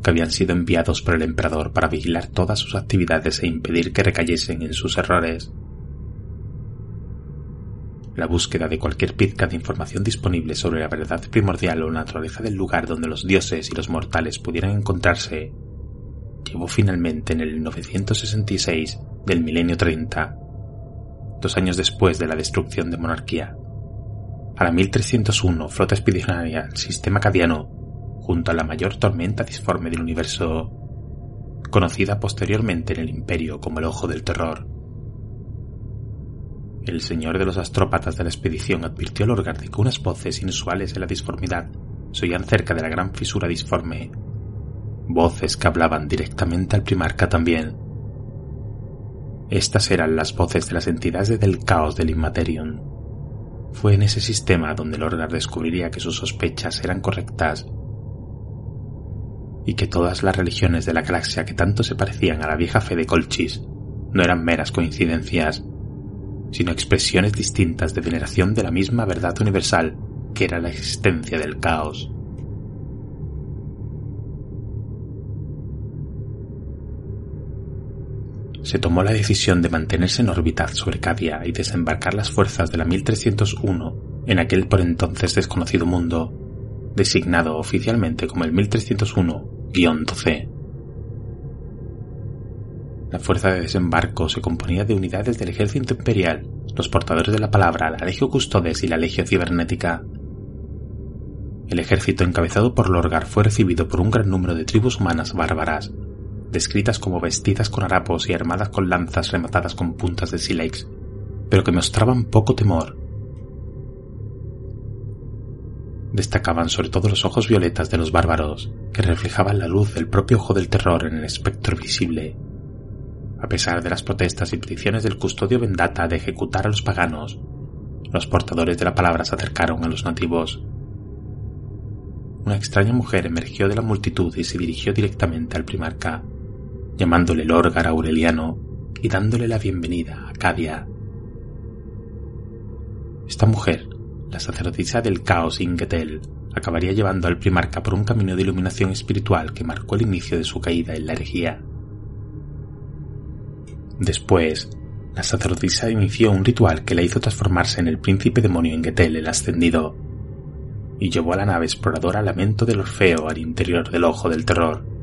que habían sido enviados por el emperador para vigilar todas sus actividades e impedir que recayesen en sus errores. La búsqueda de cualquier pizca de información disponible sobre la verdad primordial o naturaleza del lugar donde los dioses y los mortales pudieran encontrarse llevó finalmente en el 966 del milenio 30, dos años después de la destrucción de monarquía a la 1301 flota expedicionaria del sistema cadiano junto a la mayor tormenta disforme del universo, conocida posteriormente en el imperio como el Ojo del Terror. El señor de los astrópatas de la expedición advirtió al Orgar de que unas voces inusuales en la disformidad se oían cerca de la gran fisura disforme, voces que hablaban directamente al primarca también. Estas eran las voces de las entidades del caos del Inmaterion fue en ese sistema donde Lorgar descubriría que sus sospechas eran correctas y que todas las religiones de la galaxia que tanto se parecían a la vieja fe de Colchis no eran meras coincidencias, sino expresiones distintas de veneración de la misma verdad universal que era la existencia del caos. se tomó la decisión de mantenerse en órbita sobre Cadia y desembarcar las fuerzas de la 1301 en aquel por entonces desconocido mundo, designado oficialmente como el 1301-12. La fuerza de desembarco se componía de unidades del ejército imperial, los portadores de la palabra, la Legio Custodes y la Legio Cibernética. El ejército encabezado por Lorgar fue recibido por un gran número de tribus humanas bárbaras, descritas como vestidas con harapos y armadas con lanzas rematadas con puntas de sílex, pero que mostraban poco temor. Destacaban sobre todo los ojos violetas de los bárbaros, que reflejaban la luz del propio ojo del terror en el espectro visible. A pesar de las protestas y peticiones del custodio Vendata de ejecutar a los paganos, los portadores de la palabra se acercaron a los nativos. Una extraña mujer emergió de la multitud y se dirigió directamente al primarca, llamándole Lorgar Aureliano y dándole la bienvenida a Cadia. Esta mujer, la sacerdotisa del caos Ingetel, acabaría llevando al primarca por un camino de iluminación espiritual que marcó el inicio de su caída en la herejía. Después, la sacerdotisa inició un ritual que la hizo transformarse en el príncipe demonio Ingetel el ascendido, y llevó a la nave exploradora Lamento del Orfeo al interior del Ojo del Terror.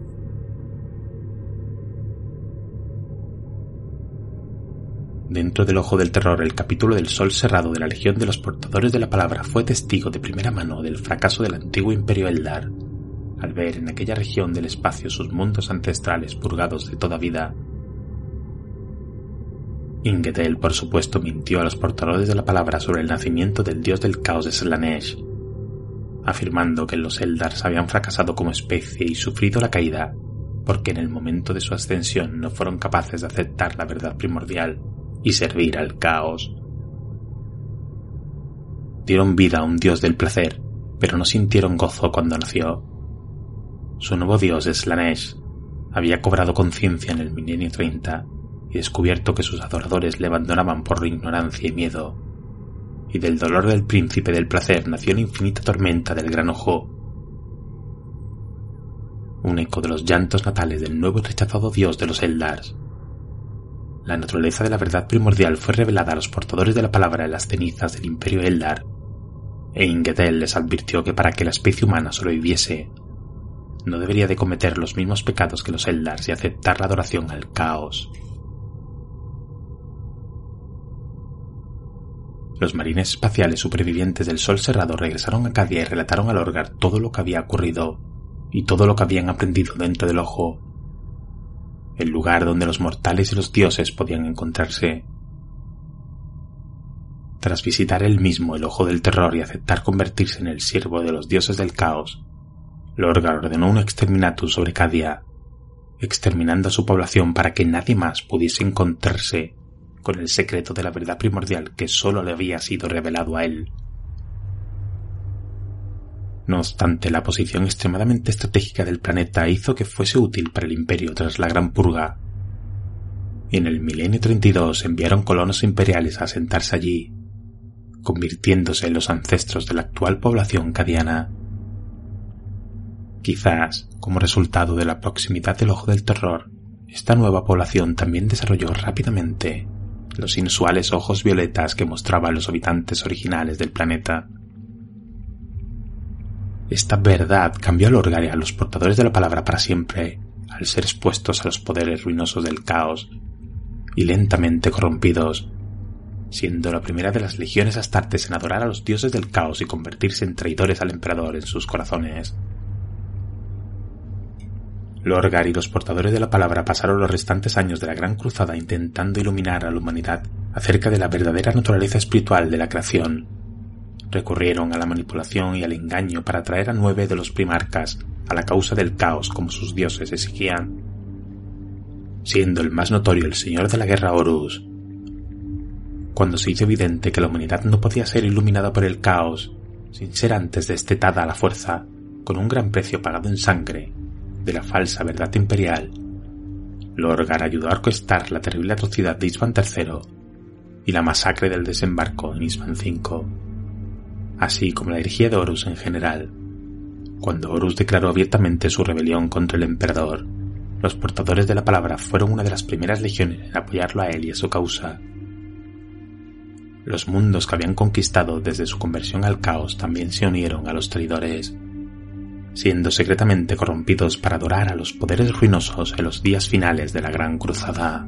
Dentro del ojo del terror, el capítulo del Sol Cerrado de la Legión de los Portadores de la Palabra fue testigo de primera mano del fracaso del antiguo imperio Eldar, al ver en aquella región del espacio sus mundos ancestrales purgados de toda vida. Ingetel, por supuesto, mintió a los portadores de la palabra sobre el nacimiento del dios del caos de Slanesh, afirmando que los Eldars habían fracasado como especie y sufrido la caída porque en el momento de su ascensión no fueron capaces de aceptar la verdad primordial y servir al caos. Dieron vida a un dios del placer, pero no sintieron gozo cuando nació. Su nuevo dios, Slanesh, había cobrado conciencia en el milenio 30 y descubierto que sus adoradores le abandonaban por ignorancia y miedo. Y del dolor del príncipe del placer nació la infinita tormenta del gran ojo, un eco de los llantos natales del nuevo y rechazado dios de los Eldars la naturaleza de la verdad primordial fue revelada a los portadores de la palabra en las cenizas del imperio Eldar, e Ingetel les advirtió que para que la especie humana sobreviviese, no debería de cometer los mismos pecados que los Eldars y aceptar la adoración al caos. Los marines espaciales supervivientes del Sol Cerrado regresaron a Cadia y relataron al Orgar todo lo que había ocurrido y todo lo que habían aprendido dentro del ojo el lugar donde los mortales y los dioses podían encontrarse. Tras visitar él mismo el ojo del terror y aceptar convertirse en el siervo de los dioses del caos, Lorgar ordenó un exterminatus sobre Cadia, exterminando a su población para que nadie más pudiese encontrarse con el secreto de la verdad primordial que sólo le había sido revelado a él. No obstante, la posición extremadamente estratégica del planeta hizo que fuese útil para el imperio tras la Gran Purga. Y en el milenio 32 enviaron colonos imperiales a asentarse allí, convirtiéndose en los ancestros de la actual población cadiana. Quizás, como resultado de la proximidad del ojo del terror, esta nueva población también desarrolló rápidamente los inusuales ojos violetas que mostraban los habitantes originales del planeta. Esta verdad cambió al Orgar y a los portadores de la palabra para siempre, al ser expuestos a los poderes ruinosos del caos y lentamente corrompidos, siendo la primera de las legiones astartes en adorar a los dioses del caos y convertirse en traidores al emperador en sus corazones. Lorgar y los portadores de la palabra pasaron los restantes años de la Gran Cruzada intentando iluminar a la humanidad acerca de la verdadera naturaleza espiritual de la creación. Recurrieron a la manipulación y al engaño para atraer a nueve de los primarcas a la causa del caos como sus dioses exigían, siendo el más notorio el señor de la guerra Horus. Cuando se hizo evidente que la humanidad no podía ser iluminada por el caos sin ser antes destetada a la fuerza, con un gran precio pagado en sangre, de la falsa verdad imperial, Lorgar ayudó a orquestar la terrible atrocidad de Isvan III y la masacre del desembarco en Isvan V, así como la herejía de Horus en general. Cuando Horus declaró abiertamente su rebelión contra el emperador, los portadores de la palabra fueron una de las primeras legiones en apoyarlo a él y a su causa. Los mundos que habían conquistado desde su conversión al caos también se unieron a los traidores siendo secretamente corrompidos para adorar a los poderes ruinosos en los días finales de la Gran Cruzada.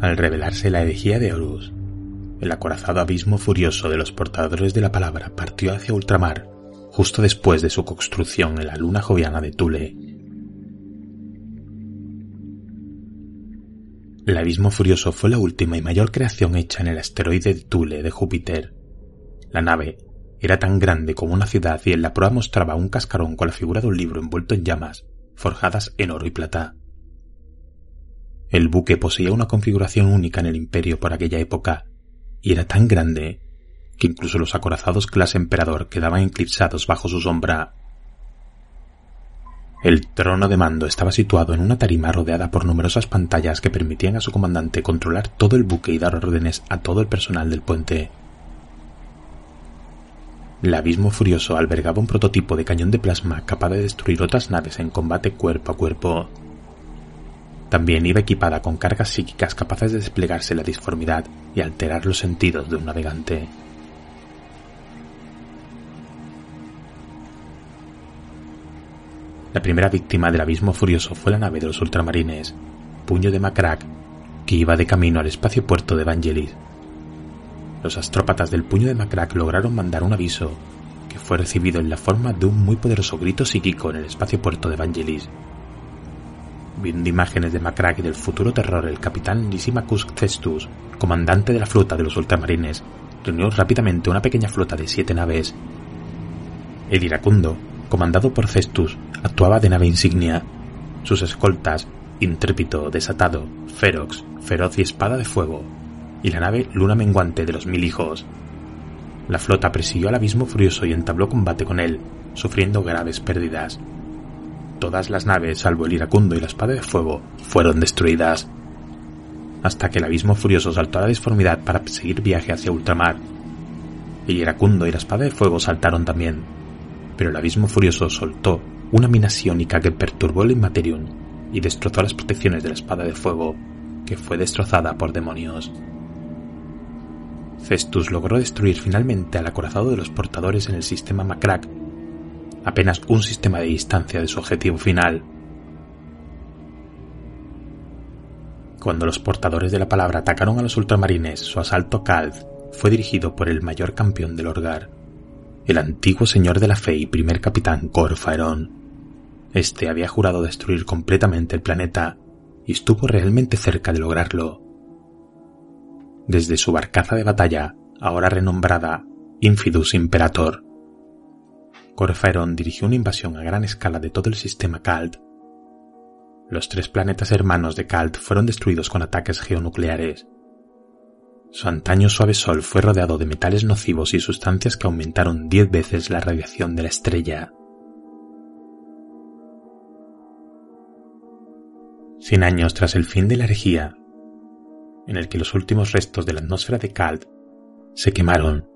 Al revelarse la herejía de Horus, el acorazado abismo furioso de los portadores de la palabra partió hacia ultramar justo después de su construcción en la luna joviana de Tule El abismo furioso fue la última y mayor creación hecha en el asteroide de Thule de Júpiter. La nave era tan grande como una ciudad y en la proa mostraba un cascarón con la figura de un libro envuelto en llamas, forjadas en oro y plata. El buque poseía una configuración única en el imperio por aquella época, y era tan grande que incluso los acorazados clase emperador quedaban eclipsados bajo su sombra el trono de mando estaba situado en una tarima rodeada por numerosas pantallas que permitían a su comandante controlar todo el buque y dar órdenes a todo el personal del puente. El abismo furioso albergaba un prototipo de cañón de plasma capaz de destruir otras naves en combate cuerpo a cuerpo. También iba equipada con cargas psíquicas capaces de desplegarse la disformidad y alterar los sentidos de un navegante. La primera víctima del abismo furioso fue la nave de los ultramarines, Puño de Macrack, que iba de camino al espacio puerto de Evangelis. Los astrópatas del Puño de Macrack lograron mandar un aviso que fue recibido en la forma de un muy poderoso grito psíquico en el espacio puerto de Evangelis. Viendo imágenes de Macrack y del futuro terror, el capitán Lysimachus Cestus, comandante de la flota de los ultramarines, reunió rápidamente una pequeña flota de siete naves. El iracundo, comandado por Cestus, actuaba de nave insignia. Sus escoltas, Intrépido, Desatado, Ferox, Feroz y Espada de Fuego, y la nave Luna Menguante de los Mil Hijos. La flota persiguió al abismo furioso y entabló combate con él, sufriendo graves pérdidas. Todas las naves, salvo el iracundo y la espada de fuego, fueron destruidas. Hasta que el abismo furioso saltó a la disformidad para seguir viaje hacia ultramar. El iracundo y la espada de fuego saltaron también, pero el abismo furioso soltó una mina psiónica que perturbó el Inmaterium y destrozó las protecciones de la espada de fuego, que fue destrozada por demonios. Cestus logró destruir finalmente al acorazado de los portadores en el sistema Macrack, apenas un sistema de distancia de su objetivo final. Cuando los portadores de la palabra atacaron a los ultramarines, su asalto a fue dirigido por el mayor campeón del Orgar, el antiguo señor de la fe y primer capitán Corfaerón. Este había jurado destruir completamente el planeta y estuvo realmente cerca de lograrlo. Desde su barcaza de batalla, ahora renombrada Infidus Imperator, Corfaeron dirigió una invasión a gran escala de todo el sistema Kald. Los tres planetas hermanos de Kald fueron destruidos con ataques geonucleares. Su antaño suave sol fue rodeado de metales nocivos y sustancias que aumentaron diez veces la radiación de la estrella. Cien años tras el fin de la herejía, en el que los últimos restos de la atmósfera de Kald se quemaron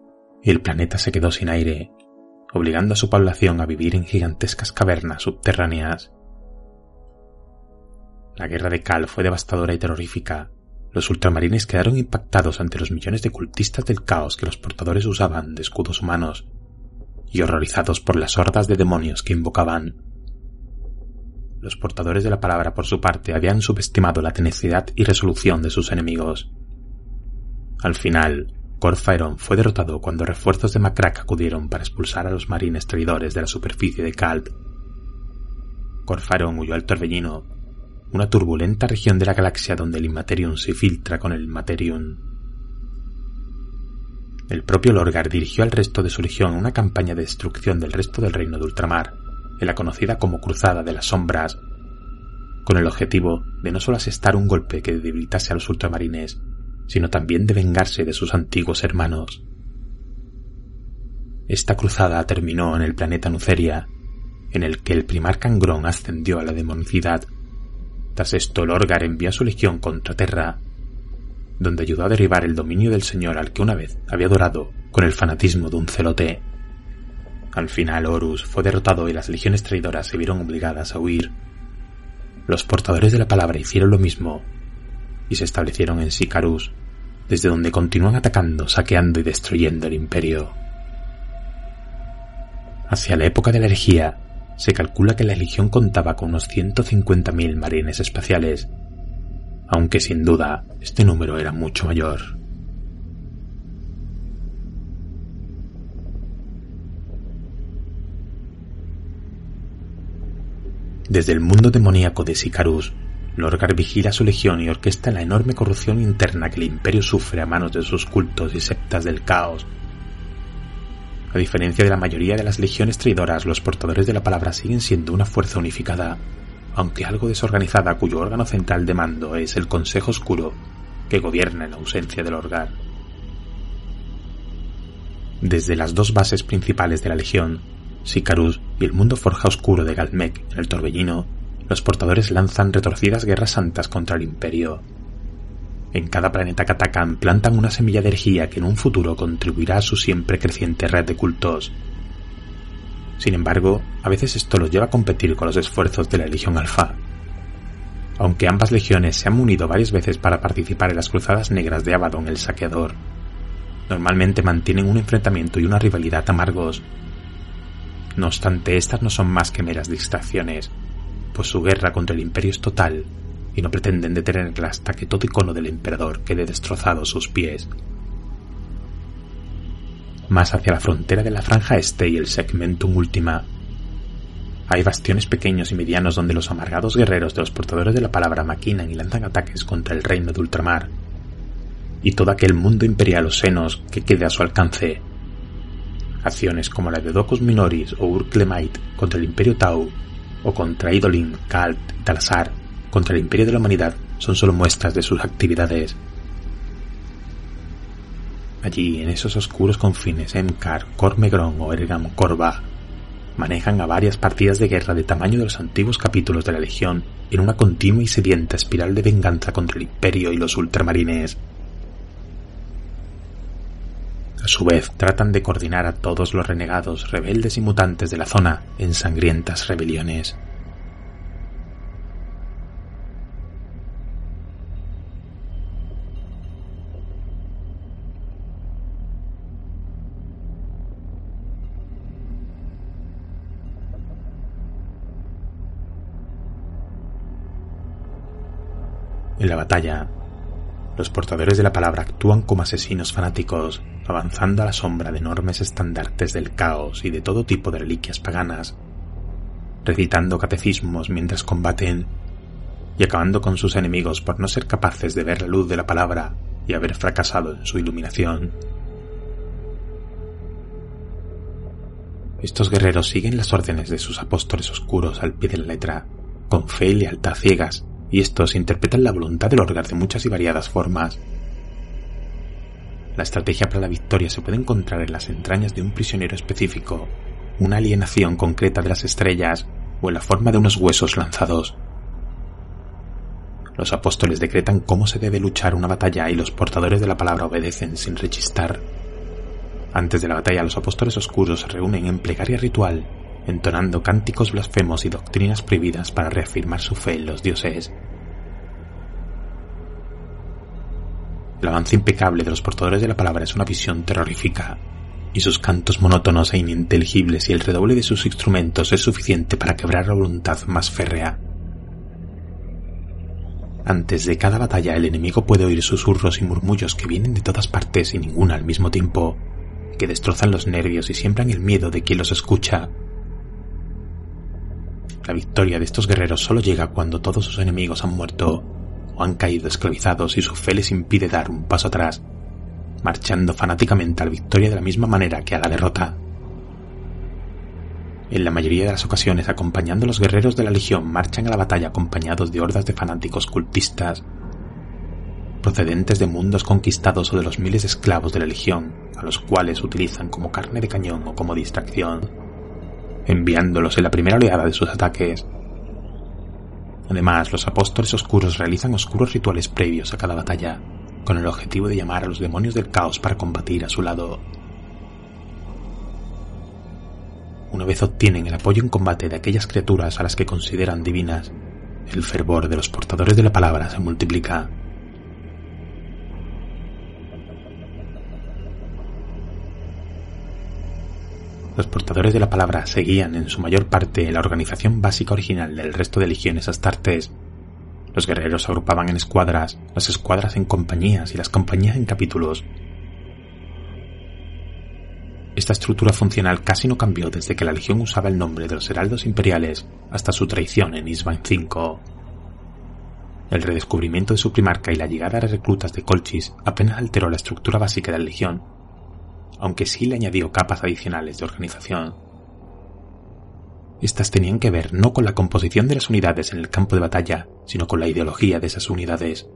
y el planeta se quedó sin aire, obligando a su población a vivir en gigantescas cavernas subterráneas. La guerra de Kald fue devastadora y terrorífica. Los ultramarines quedaron impactados ante los millones de cultistas del caos que los portadores usaban de escudos humanos y horrorizados por las hordas de demonios que invocaban. Los portadores de la palabra, por su parte, habían subestimado la tenacidad y resolución de sus enemigos. Al final, Corfaeron fue derrotado cuando refuerzos de Macrack acudieron para expulsar a los marines traidores de la superficie de Kald. Corfaeron huyó al Torbellino, una turbulenta región de la galaxia donde el Immaterium se filtra con el Materium. El propio Lorgar dirigió al resto de su legión una campaña de destrucción del resto del reino de ultramar, en la conocida como Cruzada de las Sombras, con el objetivo de no solo asestar un golpe que debilitase a los ultramarines, sino también de vengarse de sus antiguos hermanos. Esta cruzada terminó en el planeta Nuceria, en el que el primar Cangrón ascendió a la demonicidad. Tras esto, Lorgar envió a su legión contra Terra, donde ayudó a derribar el dominio del señor al que una vez había adorado con el fanatismo de un celote. Al final Horus fue derrotado y las legiones traidoras se vieron obligadas a huir. Los portadores de la palabra hicieron lo mismo y se establecieron en Sicarus, desde donde continúan atacando, saqueando y destruyendo el imperio. Hacia la época de la herejía, se calcula que la legión contaba con unos 150.000 marines espaciales, aunque sin duda este número era mucho mayor. Desde el mundo demoníaco de Sicarus, Lorgar vigila su legión y orquesta la enorme corrupción interna que el imperio sufre a manos de sus cultos y sectas del caos. A diferencia de la mayoría de las legiones traidoras, los portadores de la palabra siguen siendo una fuerza unificada, aunque algo desorganizada cuyo órgano central de mando es el Consejo Oscuro, que gobierna en la ausencia del Lorgar. Desde las dos bases principales de la legión, Sicarus y el mundo forja oscuro de Galmec en el Torbellino, los portadores lanzan retorcidas guerras santas contra el Imperio. En cada planeta que atacan plantan una semilla de herejía que en un futuro contribuirá a su siempre creciente red de cultos. Sin embargo, a veces esto los lleva a competir con los esfuerzos de la Legión Alfa. Aunque ambas legiones se han unido varias veces para participar en las cruzadas negras de Abaddon el Saqueador, normalmente mantienen un enfrentamiento y una rivalidad amargos no obstante, estas no son más que meras distracciones, pues su guerra contra el imperio es total y no pretenden detenerla hasta que todo icono del emperador quede destrozado a sus pies. Más hacia la frontera de la franja este y el segmentum última, hay bastiones pequeños y medianos donde los amargados guerreros de los portadores de la palabra maquinan y lanzan ataques contra el reino de ultramar y todo aquel mundo imperial o senos que quede a su alcance Acciones como la de Docus Minoris o Urklemite contra el Imperio Tau o contra Idolin, Kalt Talasar contra el Imperio de la Humanidad son solo muestras de sus actividades. Allí, en esos oscuros confines, Emkar, Cormegron o Ergam Korva manejan a varias partidas de guerra de tamaño de los antiguos capítulos de la Legión en una continua y sedienta espiral de venganza contra el Imperio y los ultramarines. A su vez, tratan de coordinar a todos los renegados, rebeldes y mutantes de la zona en sangrientas rebeliones. En la batalla, los portadores de la palabra actúan como asesinos fanáticos, avanzando a la sombra de enormes estandartes del caos y de todo tipo de reliquias paganas, recitando catecismos mientras combaten y acabando con sus enemigos por no ser capaces de ver la luz de la palabra y haber fracasado en su iluminación. Estos guerreros siguen las órdenes de sus apóstoles oscuros al pie de la letra, con fe y lealtad ciegas, y estos interpretan la voluntad del Orgar de muchas y variadas formas. La estrategia para la victoria se puede encontrar en las entrañas de un prisionero específico, una alienación concreta de las estrellas o en la forma de unos huesos lanzados. Los apóstoles decretan cómo se debe luchar una batalla y los portadores de la palabra obedecen sin rechistar. Antes de la batalla los apóstoles oscuros se reúnen en plegaria ritual, entonando cánticos blasfemos y doctrinas prohibidas para reafirmar su fe en los dioses. El avance impecable de los portadores de la palabra es una visión terrorífica, y sus cantos monótonos e ininteligibles y el redoble de sus instrumentos es suficiente para quebrar la voluntad más férrea. Antes de cada batalla el enemigo puede oír susurros y murmullos que vienen de todas partes y ninguna al mismo tiempo, que destrozan los nervios y siembran el miedo de quien los escucha. La victoria de estos guerreros solo llega cuando todos sus enemigos han muerto o han caído esclavizados y su fe les impide dar un paso atrás marchando fanáticamente a la victoria de la misma manera que a la derrota. En la mayoría de las ocasiones, acompañando a los guerreros de la Legión, marchan a la batalla acompañados de hordas de fanáticos cultistas, procedentes de mundos conquistados o de los miles de esclavos de la Legión, a los cuales utilizan como carne de cañón o como distracción, enviándolos en la primera oleada de sus ataques. Además, los apóstoles oscuros realizan oscuros rituales previos a cada batalla, con el objetivo de llamar a los demonios del caos para combatir a su lado. Una vez obtienen el apoyo en combate de aquellas criaturas a las que consideran divinas, el fervor de los portadores de la palabra se multiplica. Los portadores de la palabra seguían en su mayor parte la organización básica original del resto de legiones astartes los guerreros se agrupaban en escuadras, las escuadras en compañías y las compañías en capítulos. Esta estructura funcional casi no cambió desde que la Legión usaba el nombre de los heraldos imperiales hasta su traición en Isban V. El redescubrimiento de su primarca y la llegada de reclutas de Colchis apenas alteró la estructura básica de la Legión, aunque sí le añadió capas adicionales de organización. Estas tenían que ver no con la composición de las unidades en el campo de batalla, sino con la ideología de esas unidades.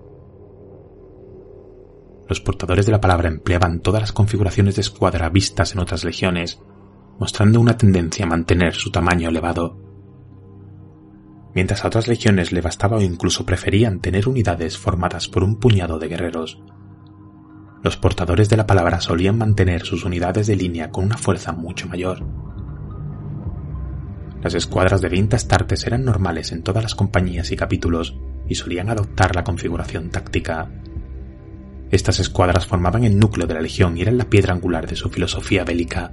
Los portadores de la palabra empleaban todas las configuraciones de escuadra vistas en otras legiones, mostrando una tendencia a mantener su tamaño elevado. Mientras a otras legiones le bastaba o incluso preferían tener unidades formadas por un puñado de guerreros. Los portadores de la palabra solían mantener sus unidades de línea con una fuerza mucho mayor las escuadras de 20 astartes eran normales en todas las compañías y capítulos y solían adoptar la configuración táctica. Estas escuadras formaban el núcleo de la legión y eran la piedra angular de su filosofía bélica.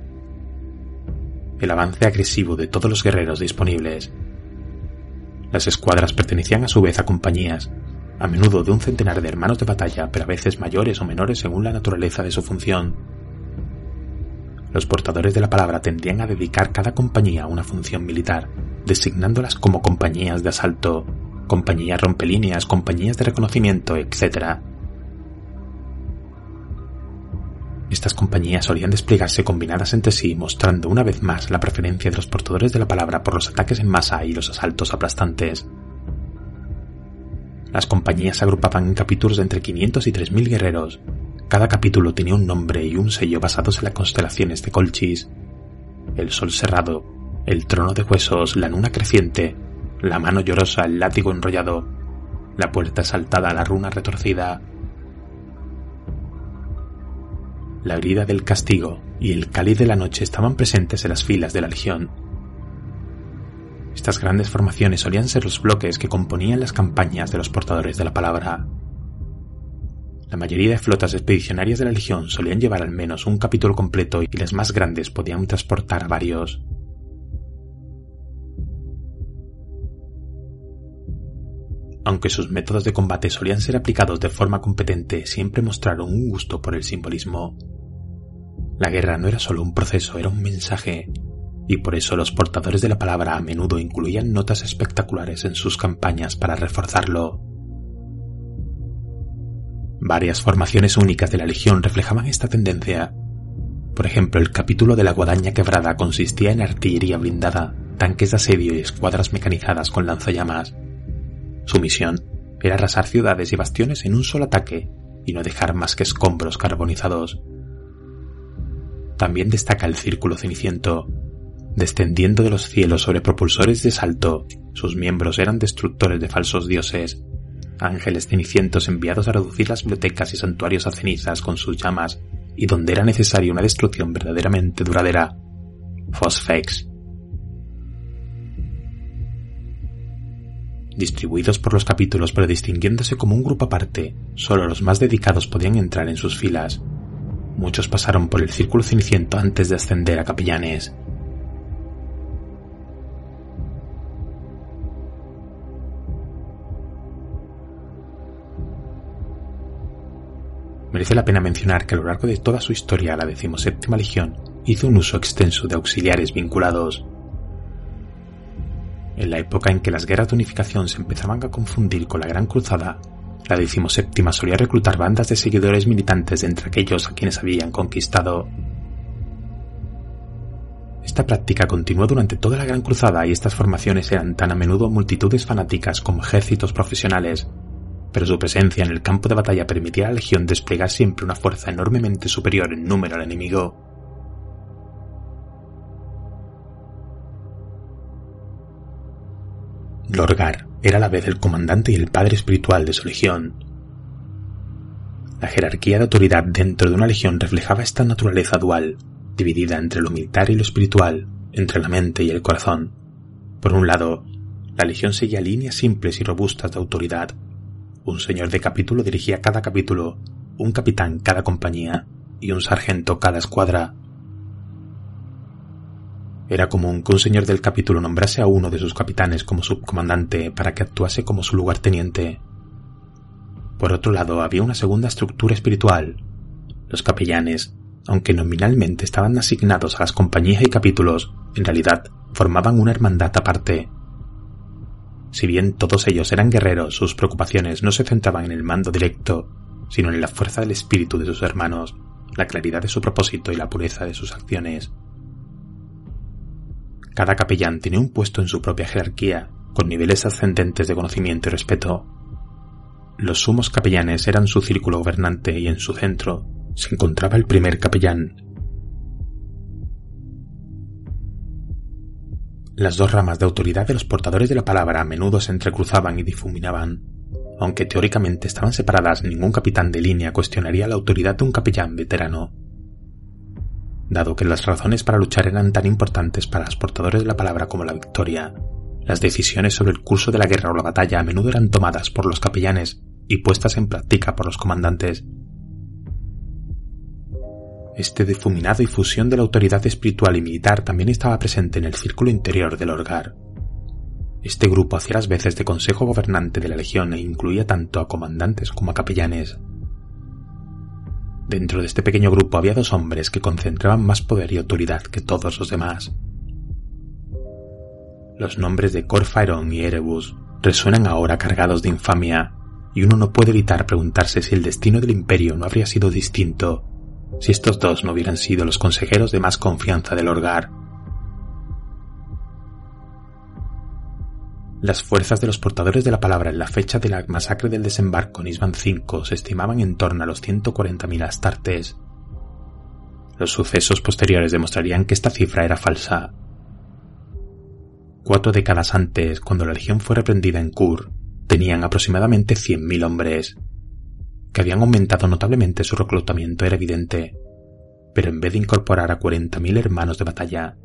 El avance agresivo de todos los guerreros disponibles. Las escuadras pertenecían a su vez a compañías, a menudo de un centenar de hermanos de batalla, pero a veces mayores o menores según la naturaleza de su función los portadores de la palabra tendrían a dedicar cada compañía a una función militar, designándolas como compañías de asalto, compañías rompelíneas, compañías de reconocimiento, etc. Estas compañías solían desplegarse combinadas entre sí, mostrando una vez más la preferencia de los portadores de la palabra por los ataques en masa y los asaltos aplastantes. Las compañías agrupaban en capítulos de entre 500 y 3.000 guerreros, cada capítulo tenía un nombre y un sello basados en las constelaciones de Colchis. El sol cerrado, el trono de huesos, la luna creciente, la mano llorosa, el látigo enrollado, la puerta saltada, la runa retorcida, la herida del castigo y el cáliz de la noche estaban presentes en las filas de la legión. Estas grandes formaciones solían ser los bloques que componían las campañas de los portadores de la palabra. La mayoría de flotas expedicionarias de la Legión solían llevar al menos un capítulo completo y las más grandes podían transportar varios. Aunque sus métodos de combate solían ser aplicados de forma competente, siempre mostraron un gusto por el simbolismo. La guerra no era solo un proceso, era un mensaje, y por eso los portadores de la palabra a menudo incluían notas espectaculares en sus campañas para reforzarlo. Varias formaciones únicas de la Legión reflejaban esta tendencia. Por ejemplo, el capítulo de la Guadaña Quebrada consistía en artillería blindada, tanques de asedio y escuadras mecanizadas con lanzallamas. Su misión era arrasar ciudades y bastiones en un solo ataque y no dejar más que escombros carbonizados. También destaca el Círculo Ceniciento. Descendiendo de los cielos sobre propulsores de salto, sus miembros eran destructores de falsos dioses, ángeles cenicientos enviados a reducir las bibliotecas y santuarios a cenizas con sus llamas, y donde era necesaria una destrucción verdaderamente duradera. Phosphex. Distribuidos por los capítulos pero distinguiéndose como un grupo aparte, solo los más dedicados podían entrar en sus filas. Muchos pasaron por el círculo ceniciento antes de ascender a capellanes. Merece la pena mencionar que a lo largo de toda su historia la decimoséptima legión hizo un uso extenso de auxiliares vinculados. En la época en que las guerras de unificación se empezaban a confundir con la Gran Cruzada, la decimoséptima solía reclutar bandas de seguidores militantes entre aquellos a quienes habían conquistado. Esta práctica continuó durante toda la Gran Cruzada y estas formaciones eran tan a menudo multitudes fanáticas como ejércitos profesionales, pero su presencia en el campo de batalla permitía a la Legión desplegar siempre una fuerza enormemente superior en número al enemigo. Lorgar era a la vez el comandante y el padre espiritual de su legión. La jerarquía de autoridad dentro de una legión reflejaba esta naturaleza dual, dividida entre lo militar y lo espiritual, entre la mente y el corazón. Por un lado, la legión seguía líneas simples y robustas de autoridad, un señor de capítulo dirigía cada capítulo, un capitán cada compañía y un sargento cada escuadra. Era común que un señor del capítulo nombrase a uno de sus capitanes como subcomandante para que actuase como su lugarteniente. Por otro lado, había una segunda estructura espiritual. Los capellanes, aunque nominalmente estaban asignados a las compañías y capítulos, en realidad formaban una hermandad aparte, si bien todos ellos eran guerreros, sus preocupaciones no se centraban en el mando directo, sino en la fuerza del espíritu de sus hermanos, la claridad de su propósito y la pureza de sus acciones. Cada capellán tenía un puesto en su propia jerarquía, con niveles ascendentes de conocimiento y respeto. Los sumos capellanes eran su círculo gobernante y en su centro se encontraba el primer capellán, Las dos ramas de autoridad de los portadores de la palabra a menudo se entrecruzaban y difuminaban. Aunque teóricamente estaban separadas, ningún capitán de línea cuestionaría la autoridad de un capellán veterano. Dado que las razones para luchar eran tan importantes para los portadores de la palabra como la victoria, las decisiones sobre el curso de la guerra o la batalla a menudo eran tomadas por los capellanes y puestas en práctica por los comandantes. Este difuminado y fusión de la autoridad espiritual y militar también estaba presente en el círculo interior del Orgar. Este grupo hacía las veces de consejo gobernante de la legión e incluía tanto a comandantes como a capellanes. Dentro de este pequeño grupo había dos hombres que concentraban más poder y autoridad que todos los demás. Los nombres de Corfaeron y Erebus resuenan ahora cargados de infamia, y uno no puede evitar preguntarse si el destino del imperio no habría sido distinto si estos dos no hubieran sido los consejeros de más confianza del Orgar. Las fuerzas de los portadores de la palabra en la fecha de la masacre del desembarco en Isban V se estimaban en torno a los 140.000 astartes. Los sucesos posteriores demostrarían que esta cifra era falsa. Cuatro décadas antes, cuando la legión fue reprendida en Kur, tenían aproximadamente 100.000 hombres que habían aumentado notablemente su reclutamiento era evidente, pero en vez de incorporar a 40.000 hermanos de batalla,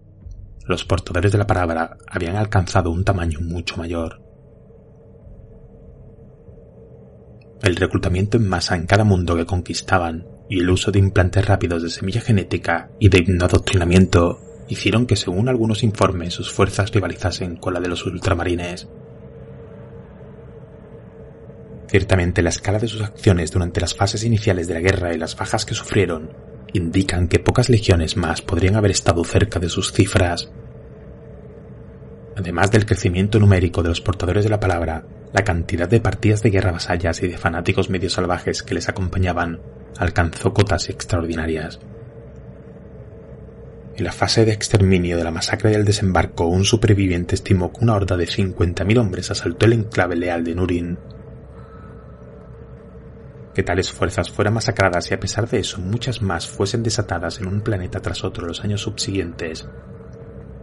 los portadores de la palabra habían alcanzado un tamaño mucho mayor. El reclutamiento en masa en cada mundo que conquistaban y el uso de implantes rápidos de semilla genética y de adoctrinamiento hicieron que, según algunos informes, sus fuerzas rivalizasen con la de los ultramarines. Ciertamente la escala de sus acciones durante las fases iniciales de la guerra y las bajas que sufrieron indican que pocas legiones más podrían haber estado cerca de sus cifras, Además del crecimiento numérico de los portadores de la palabra, la cantidad de partidas de guerra vasallas y de fanáticos medios salvajes que les acompañaban alcanzó cotas extraordinarias. En la fase de exterminio de la masacre del desembarco, un superviviente estimó que una horda de 50.000 hombres asaltó el enclave leal de Nurin. Que tales fuerzas fueran masacradas y a pesar de eso muchas más fuesen desatadas en un planeta tras otro los años subsiguientes,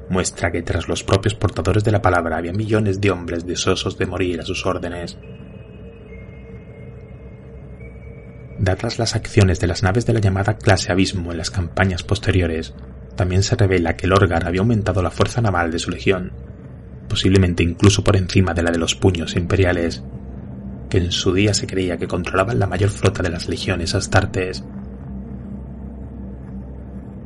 muestra que tras los propios portadores de la palabra había millones de hombres deseosos de morir a sus órdenes. Dadas las acciones de las naves de la llamada clase Abismo en las campañas posteriores, también se revela que el Orgar había aumentado la fuerza naval de su legión, posiblemente incluso por encima de la de los puños imperiales, que en su día se creía que controlaban la mayor flota de las legiones astartes.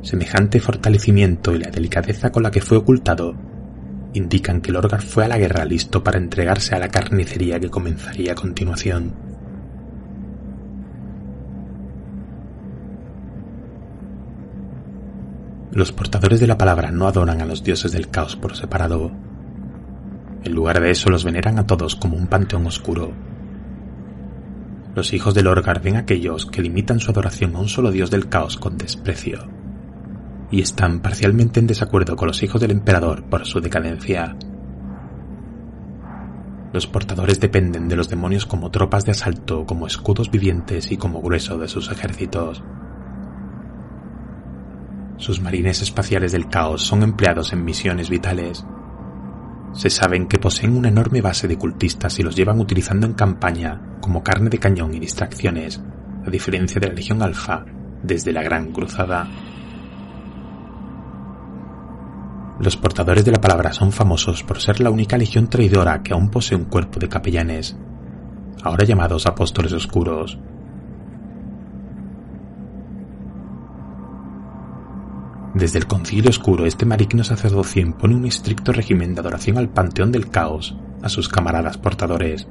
Semejante fortalecimiento y la delicadeza con la que fue ocultado indican que el Orgar fue a la guerra listo para entregarse a la carnicería que comenzaría a continuación. Los portadores de la palabra no adoran a los dioses del caos por separado. En lugar de eso los veneran a todos como un panteón oscuro. Los hijos del Orgar ven aquellos que limitan su adoración a un solo dios del caos con desprecio, y están parcialmente en desacuerdo con los hijos del emperador por su decadencia. Los portadores dependen de los demonios como tropas de asalto, como escudos vivientes y como grueso de sus ejércitos. Sus marines espaciales del caos son empleados en misiones vitales. Se saben que poseen una enorme base de cultistas y los llevan utilizando en campaña como carne de cañón y distracciones, a diferencia de la Legión Alfa desde la Gran Cruzada. Los portadores de la palabra son famosos por ser la única legión traidora que aún posee un cuerpo de capellanes, ahora llamados apóstoles oscuros, Desde el concilio oscuro, este maligno sacerdocio impone un estricto régimen de adoración al panteón del caos a sus camaradas portadores.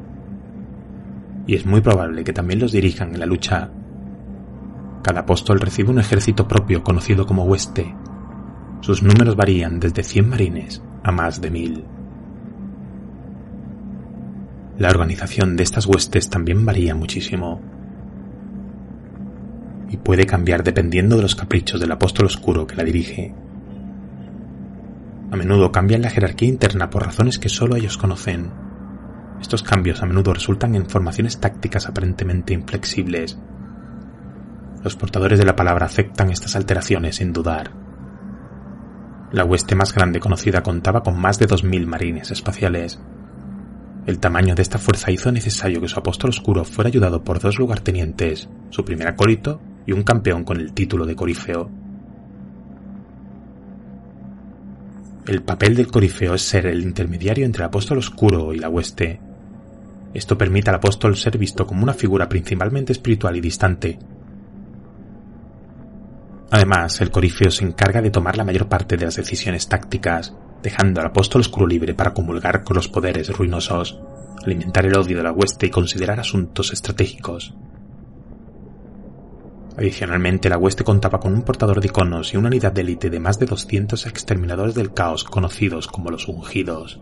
Y es muy probable que también los dirijan en la lucha. Cada apóstol recibe un ejército propio conocido como hueste. Sus números varían desde 100 marines a más de mil. La organización de estas huestes también varía muchísimo y puede cambiar dependiendo de los caprichos del apóstol oscuro que la dirige. A menudo cambian la jerarquía interna por razones que solo ellos conocen. Estos cambios a menudo resultan en formaciones tácticas aparentemente inflexibles. Los portadores de la palabra aceptan estas alteraciones sin dudar. La hueste más grande conocida contaba con más de 2.000 marines espaciales. El tamaño de esta fuerza hizo necesario que su apóstol oscuro fuera ayudado por dos lugartenientes, su primer acólito y un campeón con el título de corifeo. El papel del corifeo es ser el intermediario entre el apóstol oscuro y la hueste. Esto permite al apóstol ser visto como una figura principalmente espiritual y distante. Además, el corifeo se encarga de tomar la mayor parte de las decisiones tácticas, dejando al apóstol oscuro libre para comulgar con los poderes ruinosos, alimentar el odio de la hueste y considerar asuntos estratégicos. Adicionalmente, la hueste contaba con un portador de iconos y una unidad de élite de más de 200 exterminadores del caos conocidos como los ungidos.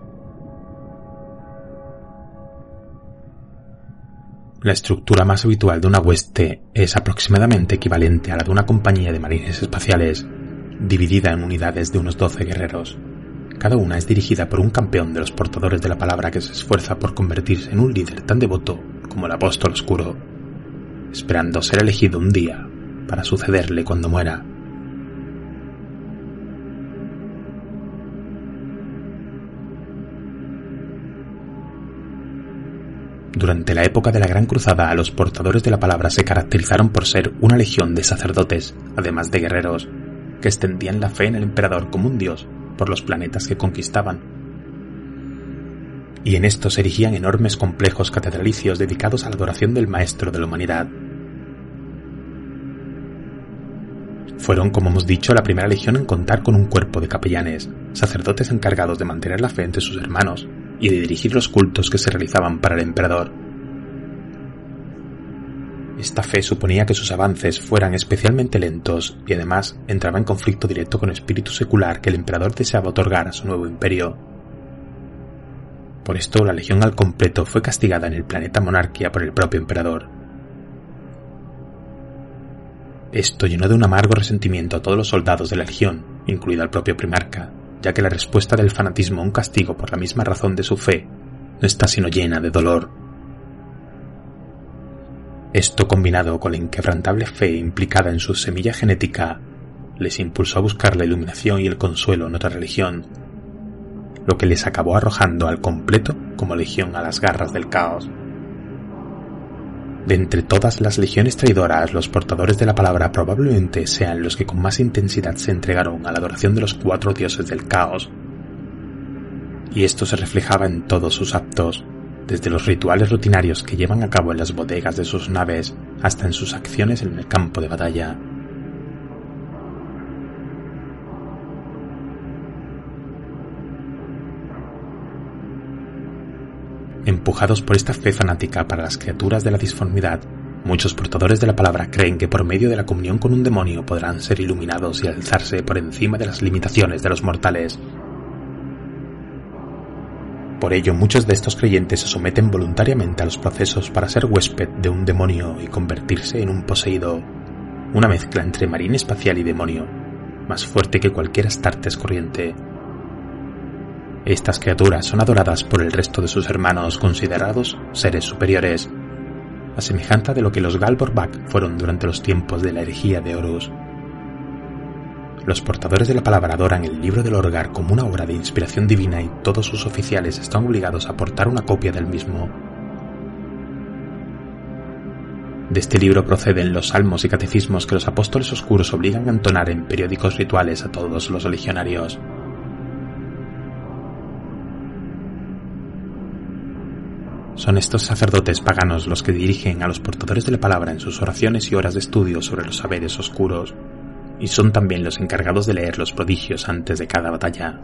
La estructura más habitual de una hueste es aproximadamente equivalente a la de una compañía de marines espaciales, dividida en unidades de unos 12 guerreros. Cada una es dirigida por un campeón de los portadores de la palabra que se esfuerza por convertirse en un líder tan devoto como el apóstol oscuro esperando ser elegido un día para sucederle cuando muera. Durante la época de la Gran Cruzada, los portadores de la palabra se caracterizaron por ser una legión de sacerdotes, además de guerreros, que extendían la fe en el emperador como un dios por los planetas que conquistaban. Y en estos se erigían enormes complejos catedralicios dedicados a la adoración del Maestro de la Humanidad, Fueron, como hemos dicho, la primera legión en contar con un cuerpo de capellanes, sacerdotes encargados de mantener la fe entre sus hermanos y de dirigir los cultos que se realizaban para el emperador. Esta fe suponía que sus avances fueran especialmente lentos y además entraba en conflicto directo con el espíritu secular que el emperador deseaba otorgar a su nuevo imperio. Por esto la legión al completo fue castigada en el planeta Monarquía por el propio emperador. Esto llenó de un amargo resentimiento a todos los soldados de la legión, incluido al propio primarca, ya que la respuesta del fanatismo a un castigo por la misma razón de su fe no está sino llena de dolor. Esto combinado con la inquebrantable fe implicada en su semilla genética, les impulsó a buscar la iluminación y el consuelo en otra religión, lo que les acabó arrojando al completo como legión a las garras del caos. De entre todas las legiones traidoras, los portadores de la palabra probablemente sean los que con más intensidad se entregaron a la adoración de los cuatro dioses del caos. Y esto se reflejaba en todos sus actos, desde los rituales rutinarios que llevan a cabo en las bodegas de sus naves hasta en sus acciones en el campo de batalla. Empujados por esta fe fanática para las criaturas de la disformidad, muchos portadores de la palabra creen que por medio de la comunión con un demonio podrán ser iluminados y alzarse por encima de las limitaciones de los mortales. Por ello, muchos de estos creyentes se someten voluntariamente a los procesos para ser huésped de un demonio y convertirse en un poseído, una mezcla entre marín espacial y demonio, más fuerte que cualquier Astartes corriente. Estas criaturas son adoradas por el resto de sus hermanos considerados seres superiores, a semejanza de lo que los Galborbak fueron durante los tiempos de la herejía de Horus. Los portadores de la palabra adoran el libro del Orgar como una obra de inspiración divina y todos sus oficiales están obligados a aportar una copia del mismo. De este libro proceden los salmos y catecismos que los apóstoles oscuros obligan a entonar en periódicos rituales a todos los legionarios. Son estos sacerdotes paganos los que dirigen a los portadores de la palabra en sus oraciones y horas de estudio sobre los saberes oscuros, y son también los encargados de leer los prodigios antes de cada batalla.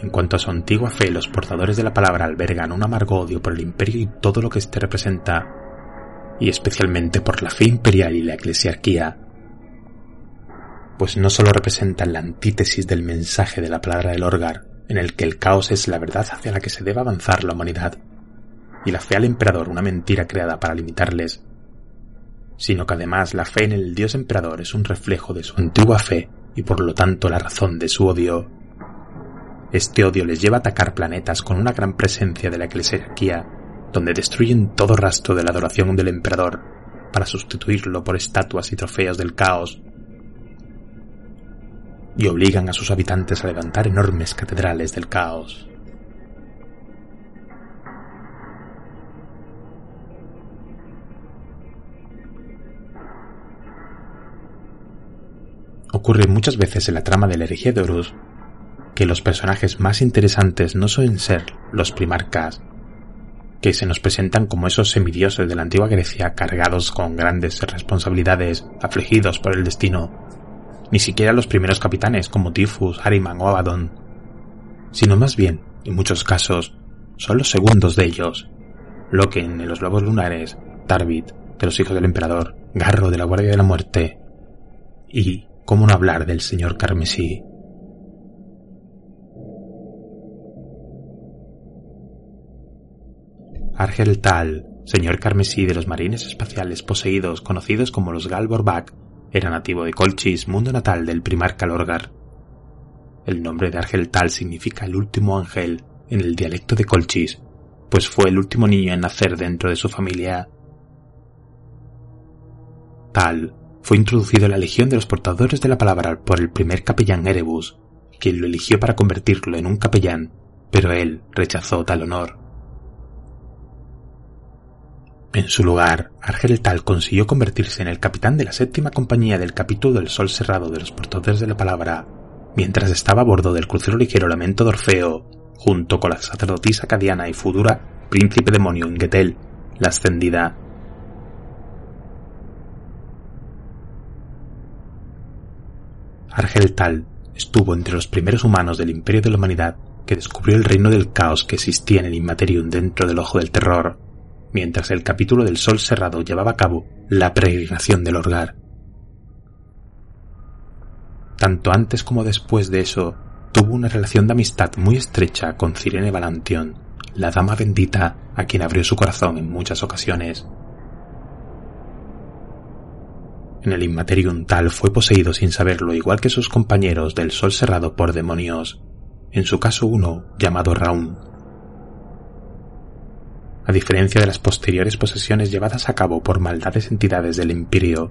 En cuanto a su antigua fe, los portadores de la palabra albergan un amargo odio por el imperio y todo lo que éste representa, y especialmente por la fe imperial y la eclesiarquía, pues no solo representan la antítesis del mensaje de la palabra del Orgar, en el que el caos es la verdad hacia la que se debe avanzar la humanidad, y la fe al emperador una mentira creada para limitarles, sino que además la fe en el dios emperador es un reflejo de su antigua fe y por lo tanto la razón de su odio. Este odio les lleva a atacar planetas con una gran presencia de la eclesiarquía, donde destruyen todo rastro de la adoración del emperador para sustituirlo por estatuas y trofeos del caos y obligan a sus habitantes a levantar enormes catedrales del caos. Ocurre muchas veces en la trama del herejía de Horus que los personajes más interesantes no suelen ser los primarcas, que se nos presentan como esos semidioses de la antigua Grecia cargados con grandes responsabilidades, afligidos por el destino, ni siquiera los primeros capitanes como Tifus, Harriman o Abaddon, sino más bien, en muchos casos, son los segundos de ellos, Loken de los Lobos Lunares, Tarbit de los Hijos del Emperador, Garro de la Guardia de la Muerte, y, cómo no hablar del señor Carmesí. Argel Tal, señor Carmesí de los marines espaciales poseídos conocidos como los Galborbak, era nativo de Colchis, mundo natal del primarca Lorgar. El nombre de Argel Tal significa el último ángel en el dialecto de Colchis, pues fue el último niño en nacer dentro de su familia. Tal fue introducido en la Legión de los Portadores de la Palabra por el primer capellán Erebus, quien lo eligió para convertirlo en un capellán, pero él rechazó tal honor. En su lugar, Argel Tal consiguió convertirse en el capitán de la séptima compañía del capítulo del Sol Cerrado de los Portadores de la Palabra, mientras estaba a bordo del crucero ligero Lamento de Orfeo, junto con la sacerdotisa cadiana y futura príncipe demonio Ingetel, la ascendida. Argel Tal estuvo entre los primeros humanos del Imperio de la Humanidad que descubrió el reino del caos que existía en el Inmaterium dentro del Ojo del Terror mientras el capítulo del Sol Cerrado llevaba a cabo la peregrinación del Orgar. Tanto antes como después de eso, tuvo una relación de amistad muy estrecha con Cirene Valantion, la dama bendita a quien abrió su corazón en muchas ocasiones. En el Inmaterium tal fue poseído sin saberlo igual que sus compañeros del Sol cerrado por demonios, en su caso uno llamado Raun. A diferencia de las posteriores posesiones llevadas a cabo por maldades entidades del Imperio,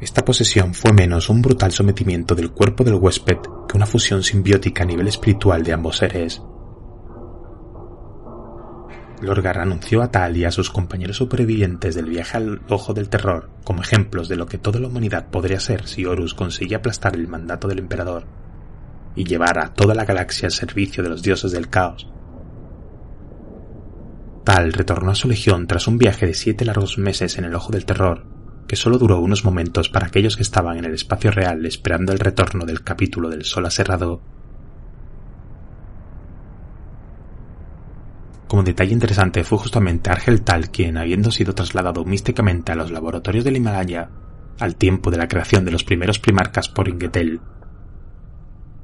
esta posesión fue menos un brutal sometimiento del cuerpo del huésped que una fusión simbiótica a nivel espiritual de ambos seres. Lorgar anunció a Tal y a sus compañeros supervivientes del viaje al Ojo del Terror como ejemplos de lo que toda la humanidad podría ser si Horus conseguía aplastar el mandato del emperador y llevar a toda la galaxia al servicio de los dioses del caos. Tal retornó a su legión tras un viaje de siete largos meses en el Ojo del Terror, que solo duró unos momentos para aquellos que estaban en el espacio real esperando el retorno del capítulo del Sol aserrado. Como detalle interesante fue justamente Argel Tal quien, habiendo sido trasladado místicamente a los laboratorios del Himalaya, al tiempo de la creación de los primeros primarcas por Ingetel,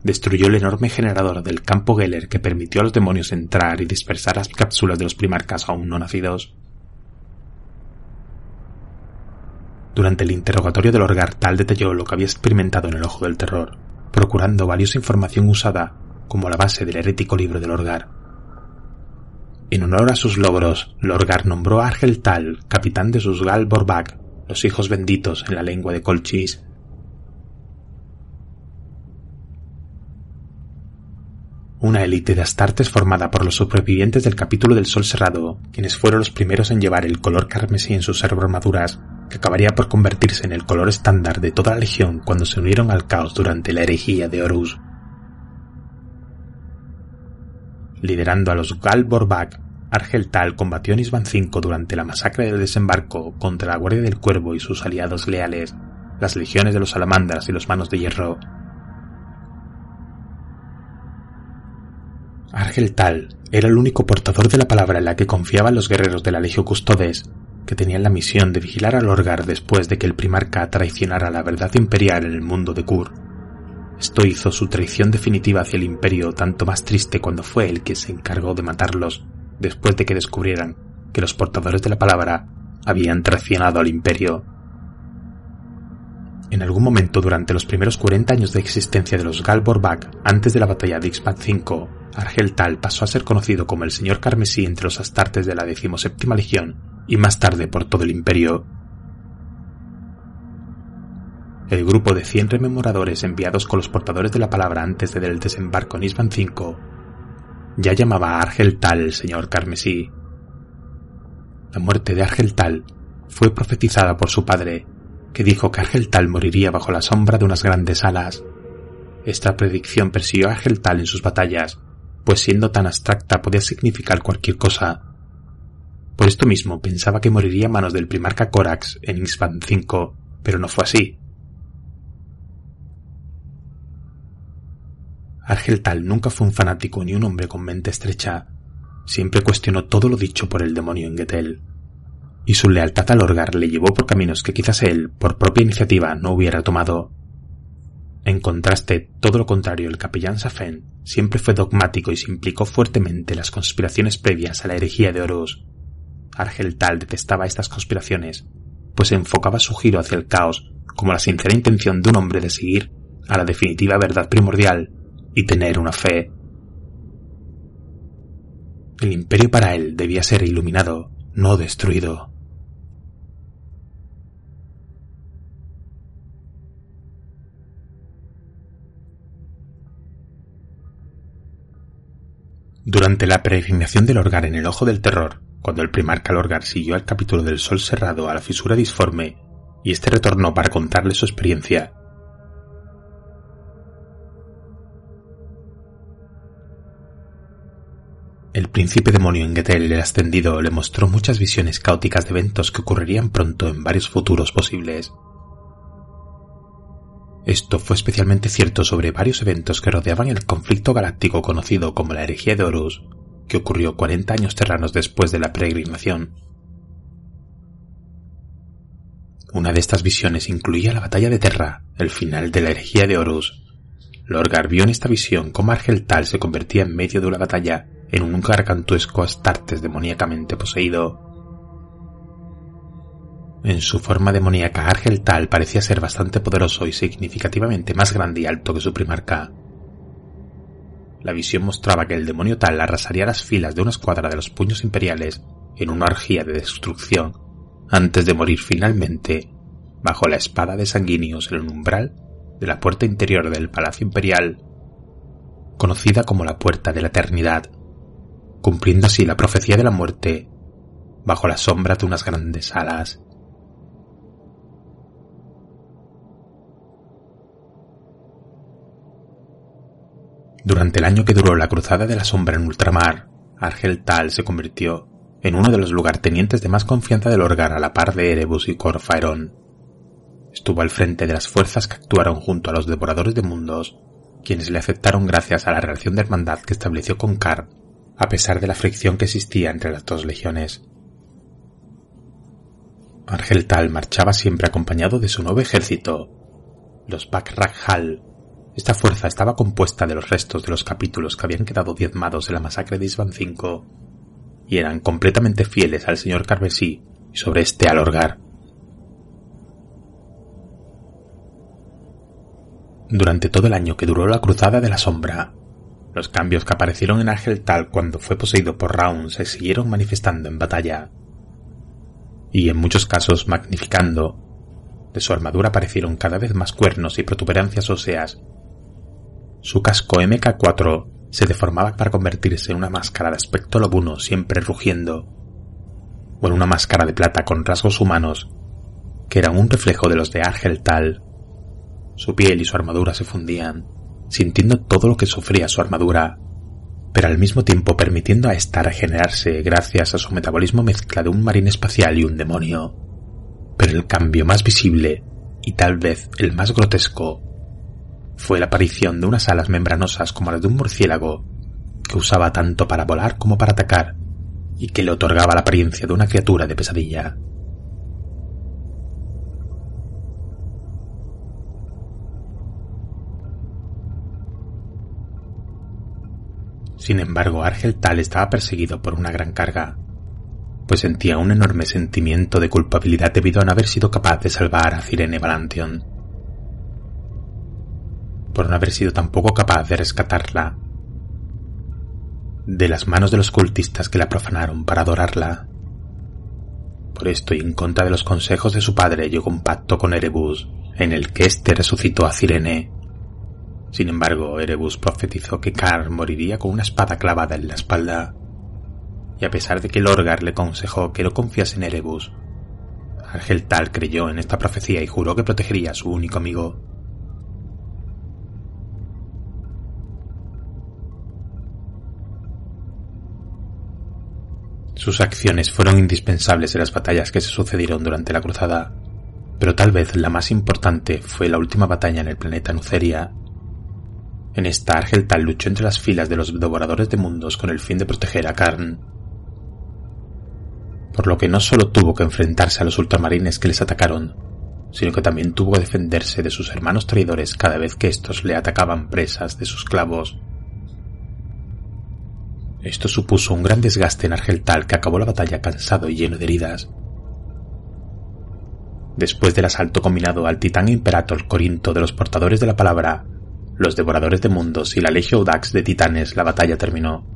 destruyó el enorme generador del campo Geller que permitió a los demonios entrar y dispersar las cápsulas de los primarcas aún no nacidos. Durante el interrogatorio del Orgar, Tal detalló lo que había experimentado en el Ojo del Terror, procurando valiosa información usada como la base del herético libro del Orgar. En honor a sus logros, Lorgar nombró a Argel Tal capitán de sus Gal Borbak, los hijos benditos en la lengua de Colchis. Una élite de astartes formada por los supervivientes del capítulo del Sol Cerrado, quienes fueron los primeros en llevar el color carmesí en sus armaduras, que acabaría por convertirse en el color estándar de toda la legión cuando se unieron al caos durante la herejía de Horus. Liderando a los Gal Borbak, Argeltal combatió en Isban V durante la masacre del desembarco contra la Guardia del Cuervo y sus aliados leales, las legiones de los salamandras y los manos de hierro. Argeltal era el único portador de la palabra en la que confiaban los guerreros de la Legio Custodes, que tenían la misión de vigilar al Orgar después de que el primarca traicionara la verdad imperial en el mundo de Kur. Esto hizo su traición definitiva hacia el imperio tanto más triste cuando fue él quien se encargó de matarlos, después de que descubrieran que los portadores de la palabra habían traicionado al imperio. En algún momento durante los primeros 40 años de existencia de los Galborbak, antes de la batalla de Ixpat V, Argel Tal pasó a ser conocido como el Señor Carmesí entre los astartes de la decimoséptima legión y más tarde por todo el imperio. El grupo de 100 rememoradores enviados con los portadores de la palabra antes del desembarco en Isban V ya llamaba a Argeltal el señor Carmesí. La muerte de Argeltal fue profetizada por su padre, que dijo que Argeltal moriría bajo la sombra de unas grandes alas. Esta predicción persiguió a Argeltal en sus batallas, pues siendo tan abstracta podía significar cualquier cosa. Por esto mismo pensaba que moriría a manos del primarca Corax en Ixban V, pero no fue así. Argeltal nunca fue un fanático ni un hombre con mente estrecha. Siempre cuestionó todo lo dicho por el demonio en Getel. Y su lealtad al Orgar le llevó por caminos que quizás él, por propia iniciativa, no hubiera tomado. En contraste, todo lo contrario, el capellán Safen siempre fue dogmático y se implicó fuertemente en las conspiraciones previas a la herejía de Horus. Argeltal detestaba estas conspiraciones, pues enfocaba su giro hacia el caos como la sincera intención de un hombre de seguir a la definitiva verdad primordial y tener una fe. El imperio para él debía ser iluminado, no destruido. Durante la peregrinación del Orgar en el Ojo del Terror, cuando el primarca Lorgar siguió al capítulo del Sol cerrado a la fisura disforme, y este retornó para contarle su experiencia, El príncipe demonio en Getel el ascendido le mostró muchas visiones caóticas de eventos que ocurrirían pronto en varios futuros posibles. Esto fue especialmente cierto sobre varios eventos que rodeaban el conflicto galáctico conocido como la herejía de Horus, que ocurrió 40 años terranos después de la peregrinación. Una de estas visiones incluía la batalla de Terra, el final de la herejía de Horus, Lorgar vio en esta visión cómo Argeltal se convertía en medio de una batalla en un gargantuesco Astartes demoníacamente poseído. En su forma demoníaca, Argeltal parecía ser bastante poderoso y significativamente más grande y alto que su primarca. La visión mostraba que el demonio tal arrasaría las filas de una escuadra de los puños imperiales en una orgía de destrucción, antes de morir finalmente bajo la espada de sanguíneos en el umbral de la puerta interior del Palacio Imperial, conocida como la Puerta de la Eternidad, cumpliendo así la profecía de la muerte bajo la sombra de unas grandes alas. Durante el año que duró la Cruzada de la Sombra en ultramar, Argel Tal se convirtió en uno de los lugartenientes de más confianza del Orgar a la par de Erebus y Corfaerón. Estuvo al frente de las fuerzas que actuaron junto a los devoradores de mundos, quienes le aceptaron gracias a la relación de hermandad que estableció con Kar, a pesar de la fricción que existía entre las dos legiones. Argel Tal marchaba siempre acompañado de su nuevo ejército, los Bakrakhal, esta fuerza estaba compuesta de los restos de los capítulos que habían quedado diezmados en la masacre de Isban V y eran completamente fieles al señor Carmesí y sobre este alorgar. Durante todo el año que duró la Cruzada de la Sombra, los cambios que aparecieron en Ángel Tal cuando fue poseído por Raun se siguieron manifestando en batalla, y en muchos casos magnificando. De su armadura aparecieron cada vez más cuernos y protuberancias óseas su casco MK4 se deformaba para convertirse en una máscara de aspecto lobuno siempre rugiendo, o en una máscara de plata con rasgos humanos, que eran un reflejo de los de Argel Tal. Su piel y su armadura se fundían, sintiendo todo lo que sufría su armadura, pero al mismo tiempo permitiendo a ésta regenerarse gracias a su metabolismo mezcla de un marín espacial y un demonio. Pero el cambio más visible, y tal vez el más grotesco, fue la aparición de unas alas membranosas como las de un murciélago, que usaba tanto para volar como para atacar, y que le otorgaba la apariencia de una criatura de pesadilla. Sin embargo, Argel Tal estaba perseguido por una gran carga, pues sentía un enorme sentimiento de culpabilidad debido a no haber sido capaz de salvar a Cirene Valantion por no haber sido tampoco capaz de rescatarla de las manos de los cultistas que la profanaron para adorarla. Por esto y en contra de los consejos de su padre llegó un pacto con Erebus, en el que éste resucitó a Cirene. Sin embargo, Erebus profetizó que Kar moriría con una espada clavada en la espalda. Y a pesar de que Lorgar le aconsejó que no confiase en Erebus, Ángel Tal creyó en esta profecía y juró que protegería a su único amigo. Sus acciones fueron indispensables en las batallas que se sucedieron durante la cruzada, pero tal vez la más importante fue la última batalla en el planeta Nuceria. En esta Argeltal luchó entre las filas de los devoradores de mundos con el fin de proteger a Karn. Por lo que no solo tuvo que enfrentarse a los ultramarines que les atacaron, sino que también tuvo que defenderse de sus hermanos traidores cada vez que estos le atacaban presas de sus clavos esto supuso un gran desgaste en Argeltal que acabó la batalla cansado y lleno de heridas. Después del asalto combinado al titán Imperator Corinto de los portadores de la palabra, los devoradores de mundos y la Legio Audax de titanes, la batalla terminó.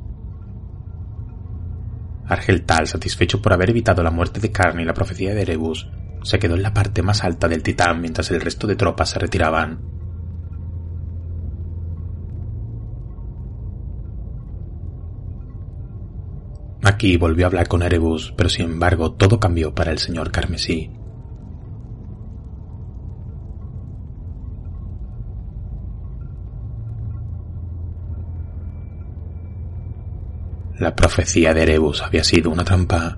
Argeltal, satisfecho por haber evitado la muerte de Karn y la profecía de Erebus, se quedó en la parte más alta del titán mientras el resto de tropas se retiraban. Aquí volvió a hablar con Erebus, pero sin embargo todo cambió para el señor Carmesí. La profecía de Erebus había sido una trampa,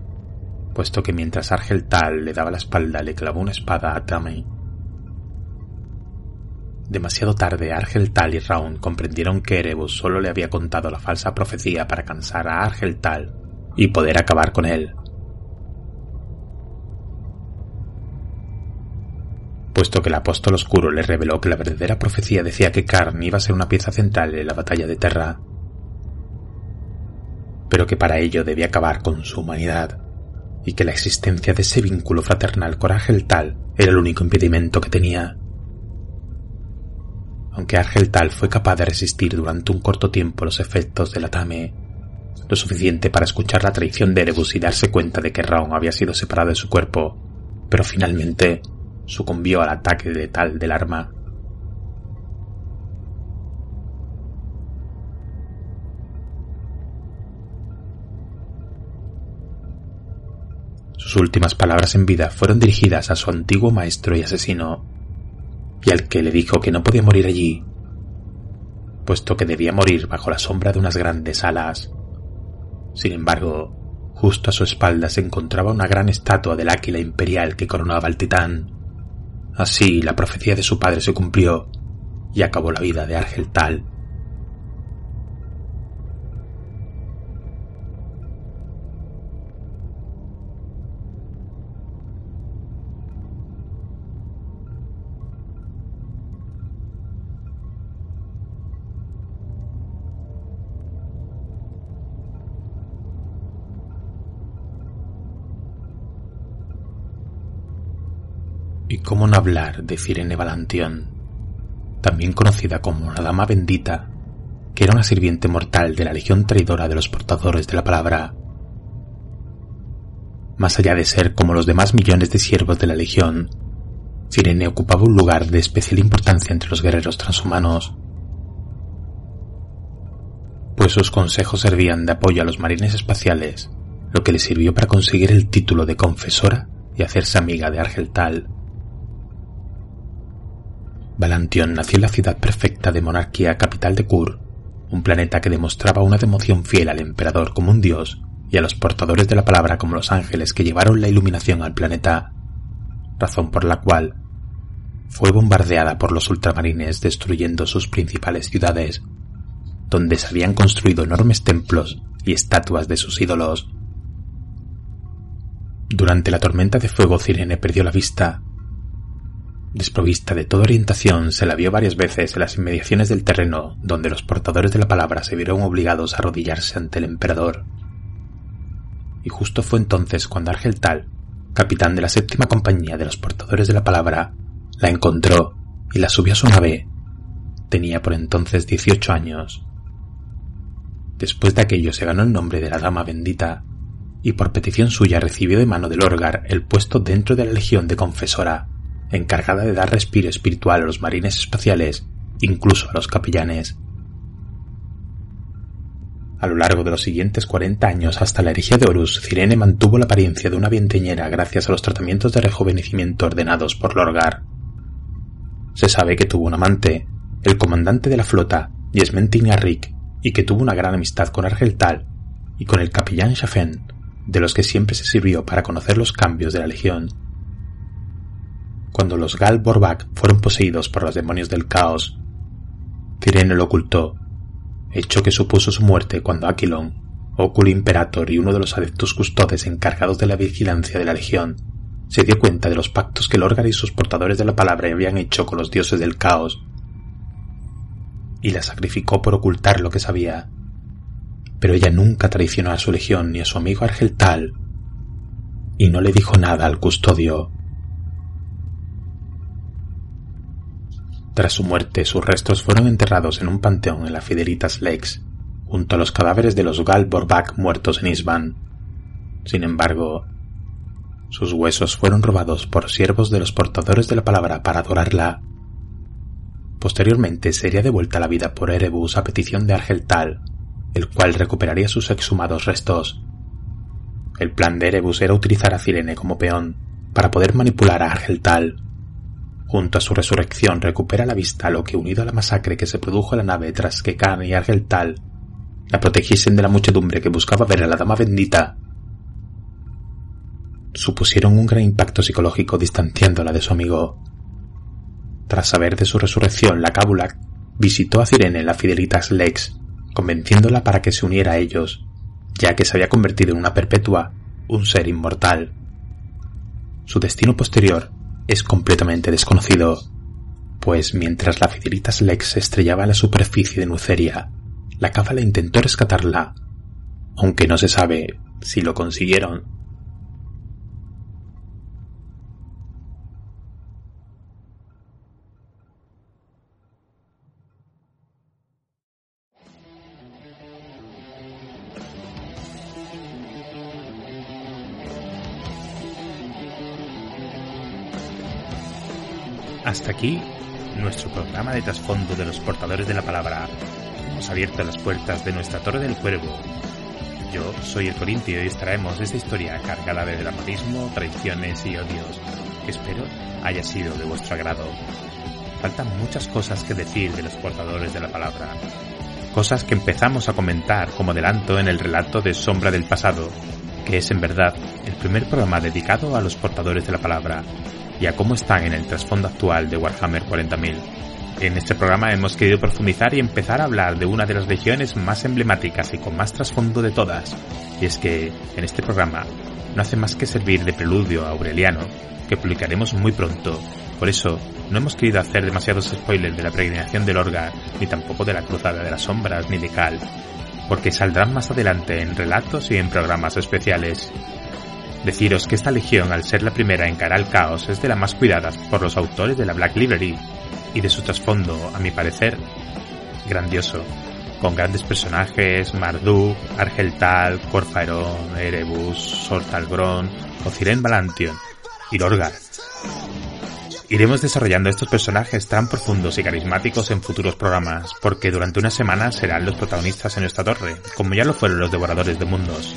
puesto que mientras Argeltal le daba la espalda le clavó una espada a Tamei. Demasiado tarde Argeltal y Raun comprendieron que Erebus solo le había contado la falsa profecía para cansar a Argeltal y poder acabar con él. puesto que el apóstol oscuro le reveló que la verdadera profecía decía que Karn iba a ser una pieza central en la batalla de Terra, pero que para ello debía acabar con su humanidad, y que la existencia de ese vínculo fraternal con Tal era el único impedimento que tenía. Aunque Tal fue capaz de resistir durante un corto tiempo los efectos del Atame, lo suficiente para escuchar la traición de Erebus y darse cuenta de que Raon había sido separado de su cuerpo, pero finalmente sucumbió al ataque letal del arma. Sus últimas palabras en vida fueron dirigidas a su antiguo maestro y asesino, y al que le dijo que no podía morir allí, puesto que debía morir bajo la sombra de unas grandes alas. Sin embargo, justo a su espalda se encontraba una gran estatua del águila imperial que coronaba al titán. Así la profecía de su padre se cumplió y acabó la vida de Argeltal. Y cómo no hablar de Cirene Valantión, también conocida como la Dama Bendita, que era una sirviente mortal de la legión traidora de los portadores de la palabra. Más allá de ser como los demás millones de siervos de la legión, Sirene ocupaba un lugar de especial importancia entre los guerreros transhumanos, pues sus consejos servían de apoyo a los marines espaciales, lo que le sirvió para conseguir el título de confesora y hacerse amiga de Argeltal. Valantión nació en la ciudad perfecta de monarquía capital de Kur, un planeta que demostraba una devoción fiel al emperador como un dios y a los portadores de la palabra como los ángeles que llevaron la iluminación al planeta, razón por la cual fue bombardeada por los ultramarines destruyendo sus principales ciudades, donde se habían construido enormes templos y estatuas de sus ídolos. Durante la tormenta de fuego Cirene perdió la vista Desprovista de toda orientación, se la vio varias veces en las inmediaciones del terreno donde los portadores de la palabra se vieron obligados a arrodillarse ante el emperador. Y justo fue entonces cuando Argeltal, capitán de la séptima compañía de los portadores de la palabra, la encontró y la subió a su nave. Tenía por entonces 18 años. Después de aquello se ganó el nombre de la Dama Bendita y por petición suya recibió de mano del Orgar el puesto dentro de la Legión de Confesora encargada de dar respiro espiritual a los marines espaciales, incluso a los capellanes. A lo largo de los siguientes 40 años hasta la herejía de Horus, Cirene mantuvo la apariencia de una vienteñera gracias a los tratamientos de rejuvenecimiento ordenados por Lorgar. Se sabe que tuvo un amante, el comandante de la flota, Yesmentin Rick, y que tuvo una gran amistad con Argeltal y con el capellán Shafen, de los que siempre se sirvió para conocer los cambios de la legión cuando los Gal fueron poseídos por los demonios del caos. Cirene lo ocultó, hecho que supuso su muerte cuando Aquilon, Ocul Imperator y uno de los adeptos custodes encargados de la vigilancia de la Legión, se dio cuenta de los pactos que Lorgar y sus portadores de la palabra habían hecho con los dioses del caos, y la sacrificó por ocultar lo que sabía. Pero ella nunca traicionó a su legión ni a su amigo Argeltal, y no le dijo nada al custodio. Tras su muerte, sus restos fueron enterrados en un panteón en la Fidelitas Lakes, junto a los cadáveres de los Gal muertos en Isban. Sin embargo, sus huesos fueron robados por siervos de los portadores de la palabra para adorarla. Posteriormente sería devuelta la vida por Erebus a petición de Argeltal, el cual recuperaría sus exhumados restos. El plan de Erebus era utilizar a Cirene como peón para poder manipular a Argeltal Junto a su resurrección recupera la vista lo que unido a la masacre que se produjo en la nave tras que Khan y Argeltal la protegiesen de la muchedumbre que buscaba ver a la dama bendita, supusieron un gran impacto psicológico distanciándola de su amigo. Tras saber de su resurrección, la Cábula visitó a Cirene en la Fidelitas Lex, convenciéndola para que se uniera a ellos, ya que se había convertido en una perpetua, un ser inmortal. Su destino posterior es completamente desconocido, pues mientras la Fidelitas Lex se estrellaba la superficie de Nuceria, la cábala intentó rescatarla, aunque no se sabe si lo consiguieron. Hasta aquí nuestro programa de trasfondo de los portadores de la palabra. Hemos abierto las puertas de nuestra Torre del Cuervo. Yo soy el Corintio y extraemos esta historia cargada de dramatismo, traiciones y odios espero haya sido de vuestro agrado. Faltan muchas cosas que decir de los portadores de la palabra. Cosas que empezamos a comentar como adelanto en el relato de Sombra del Pasado, que es en verdad el primer programa dedicado a los portadores de la palabra y a cómo están en el trasfondo actual de Warhammer 40.000. En este programa hemos querido profundizar y empezar a hablar de una de las legiones más emblemáticas y con más trasfondo de todas, y es que en este programa no hace más que servir de preludio a Aureliano, que publicaremos muy pronto. Por eso, no hemos querido hacer demasiados spoilers de la peregrinación del Orga, ni tampoco de la Cruzada de las Sombras, ni de Cal, porque saldrán más adelante en relatos y en programas especiales. Deciros que esta legión, al ser la primera en cara al caos, es de las más cuidadas por los autores de la Black Library y de su trasfondo, a mi parecer, grandioso, con grandes personajes, Marduk, Argeltal, Corfaerón, Erebus, Sortalgron, Ociren Balantion y Lorgar. Iremos desarrollando estos personajes tan profundos y carismáticos en futuros programas, porque durante una semana serán los protagonistas en nuestra torre, como ya lo fueron los devoradores de mundos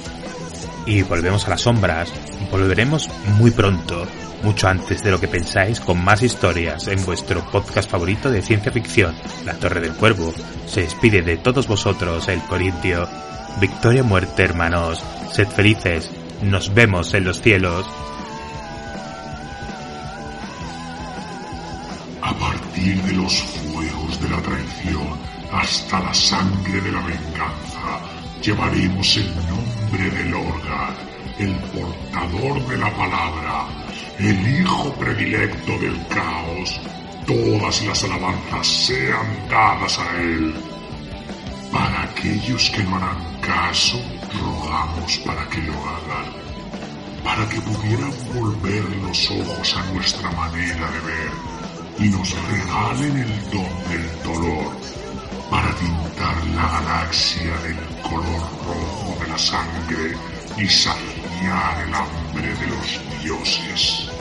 y volvemos a las sombras. Volveremos muy pronto, mucho antes de lo que pensáis, con más historias en vuestro podcast favorito de ciencia ficción, La Torre del Cuervo. Se despide de todos vosotros el Corintio. Victoria muerte, hermanos. Sed felices. Nos vemos en los cielos. A partir de los fuegos de la traición hasta la sangre de la venganza, llevaremos el nombre del Orgar, el portador de la palabra, el hijo predilecto del caos. Todas las alabanzas sean dadas a él. Para aquellos que no harán caso, rogamos para que lo hagan, para que pudieran volver los ojos a nuestra manera de ver y nos regalen el don del dolor para pintar la galaxia del color rojo de la sangre y saciar el hambre de los dioses.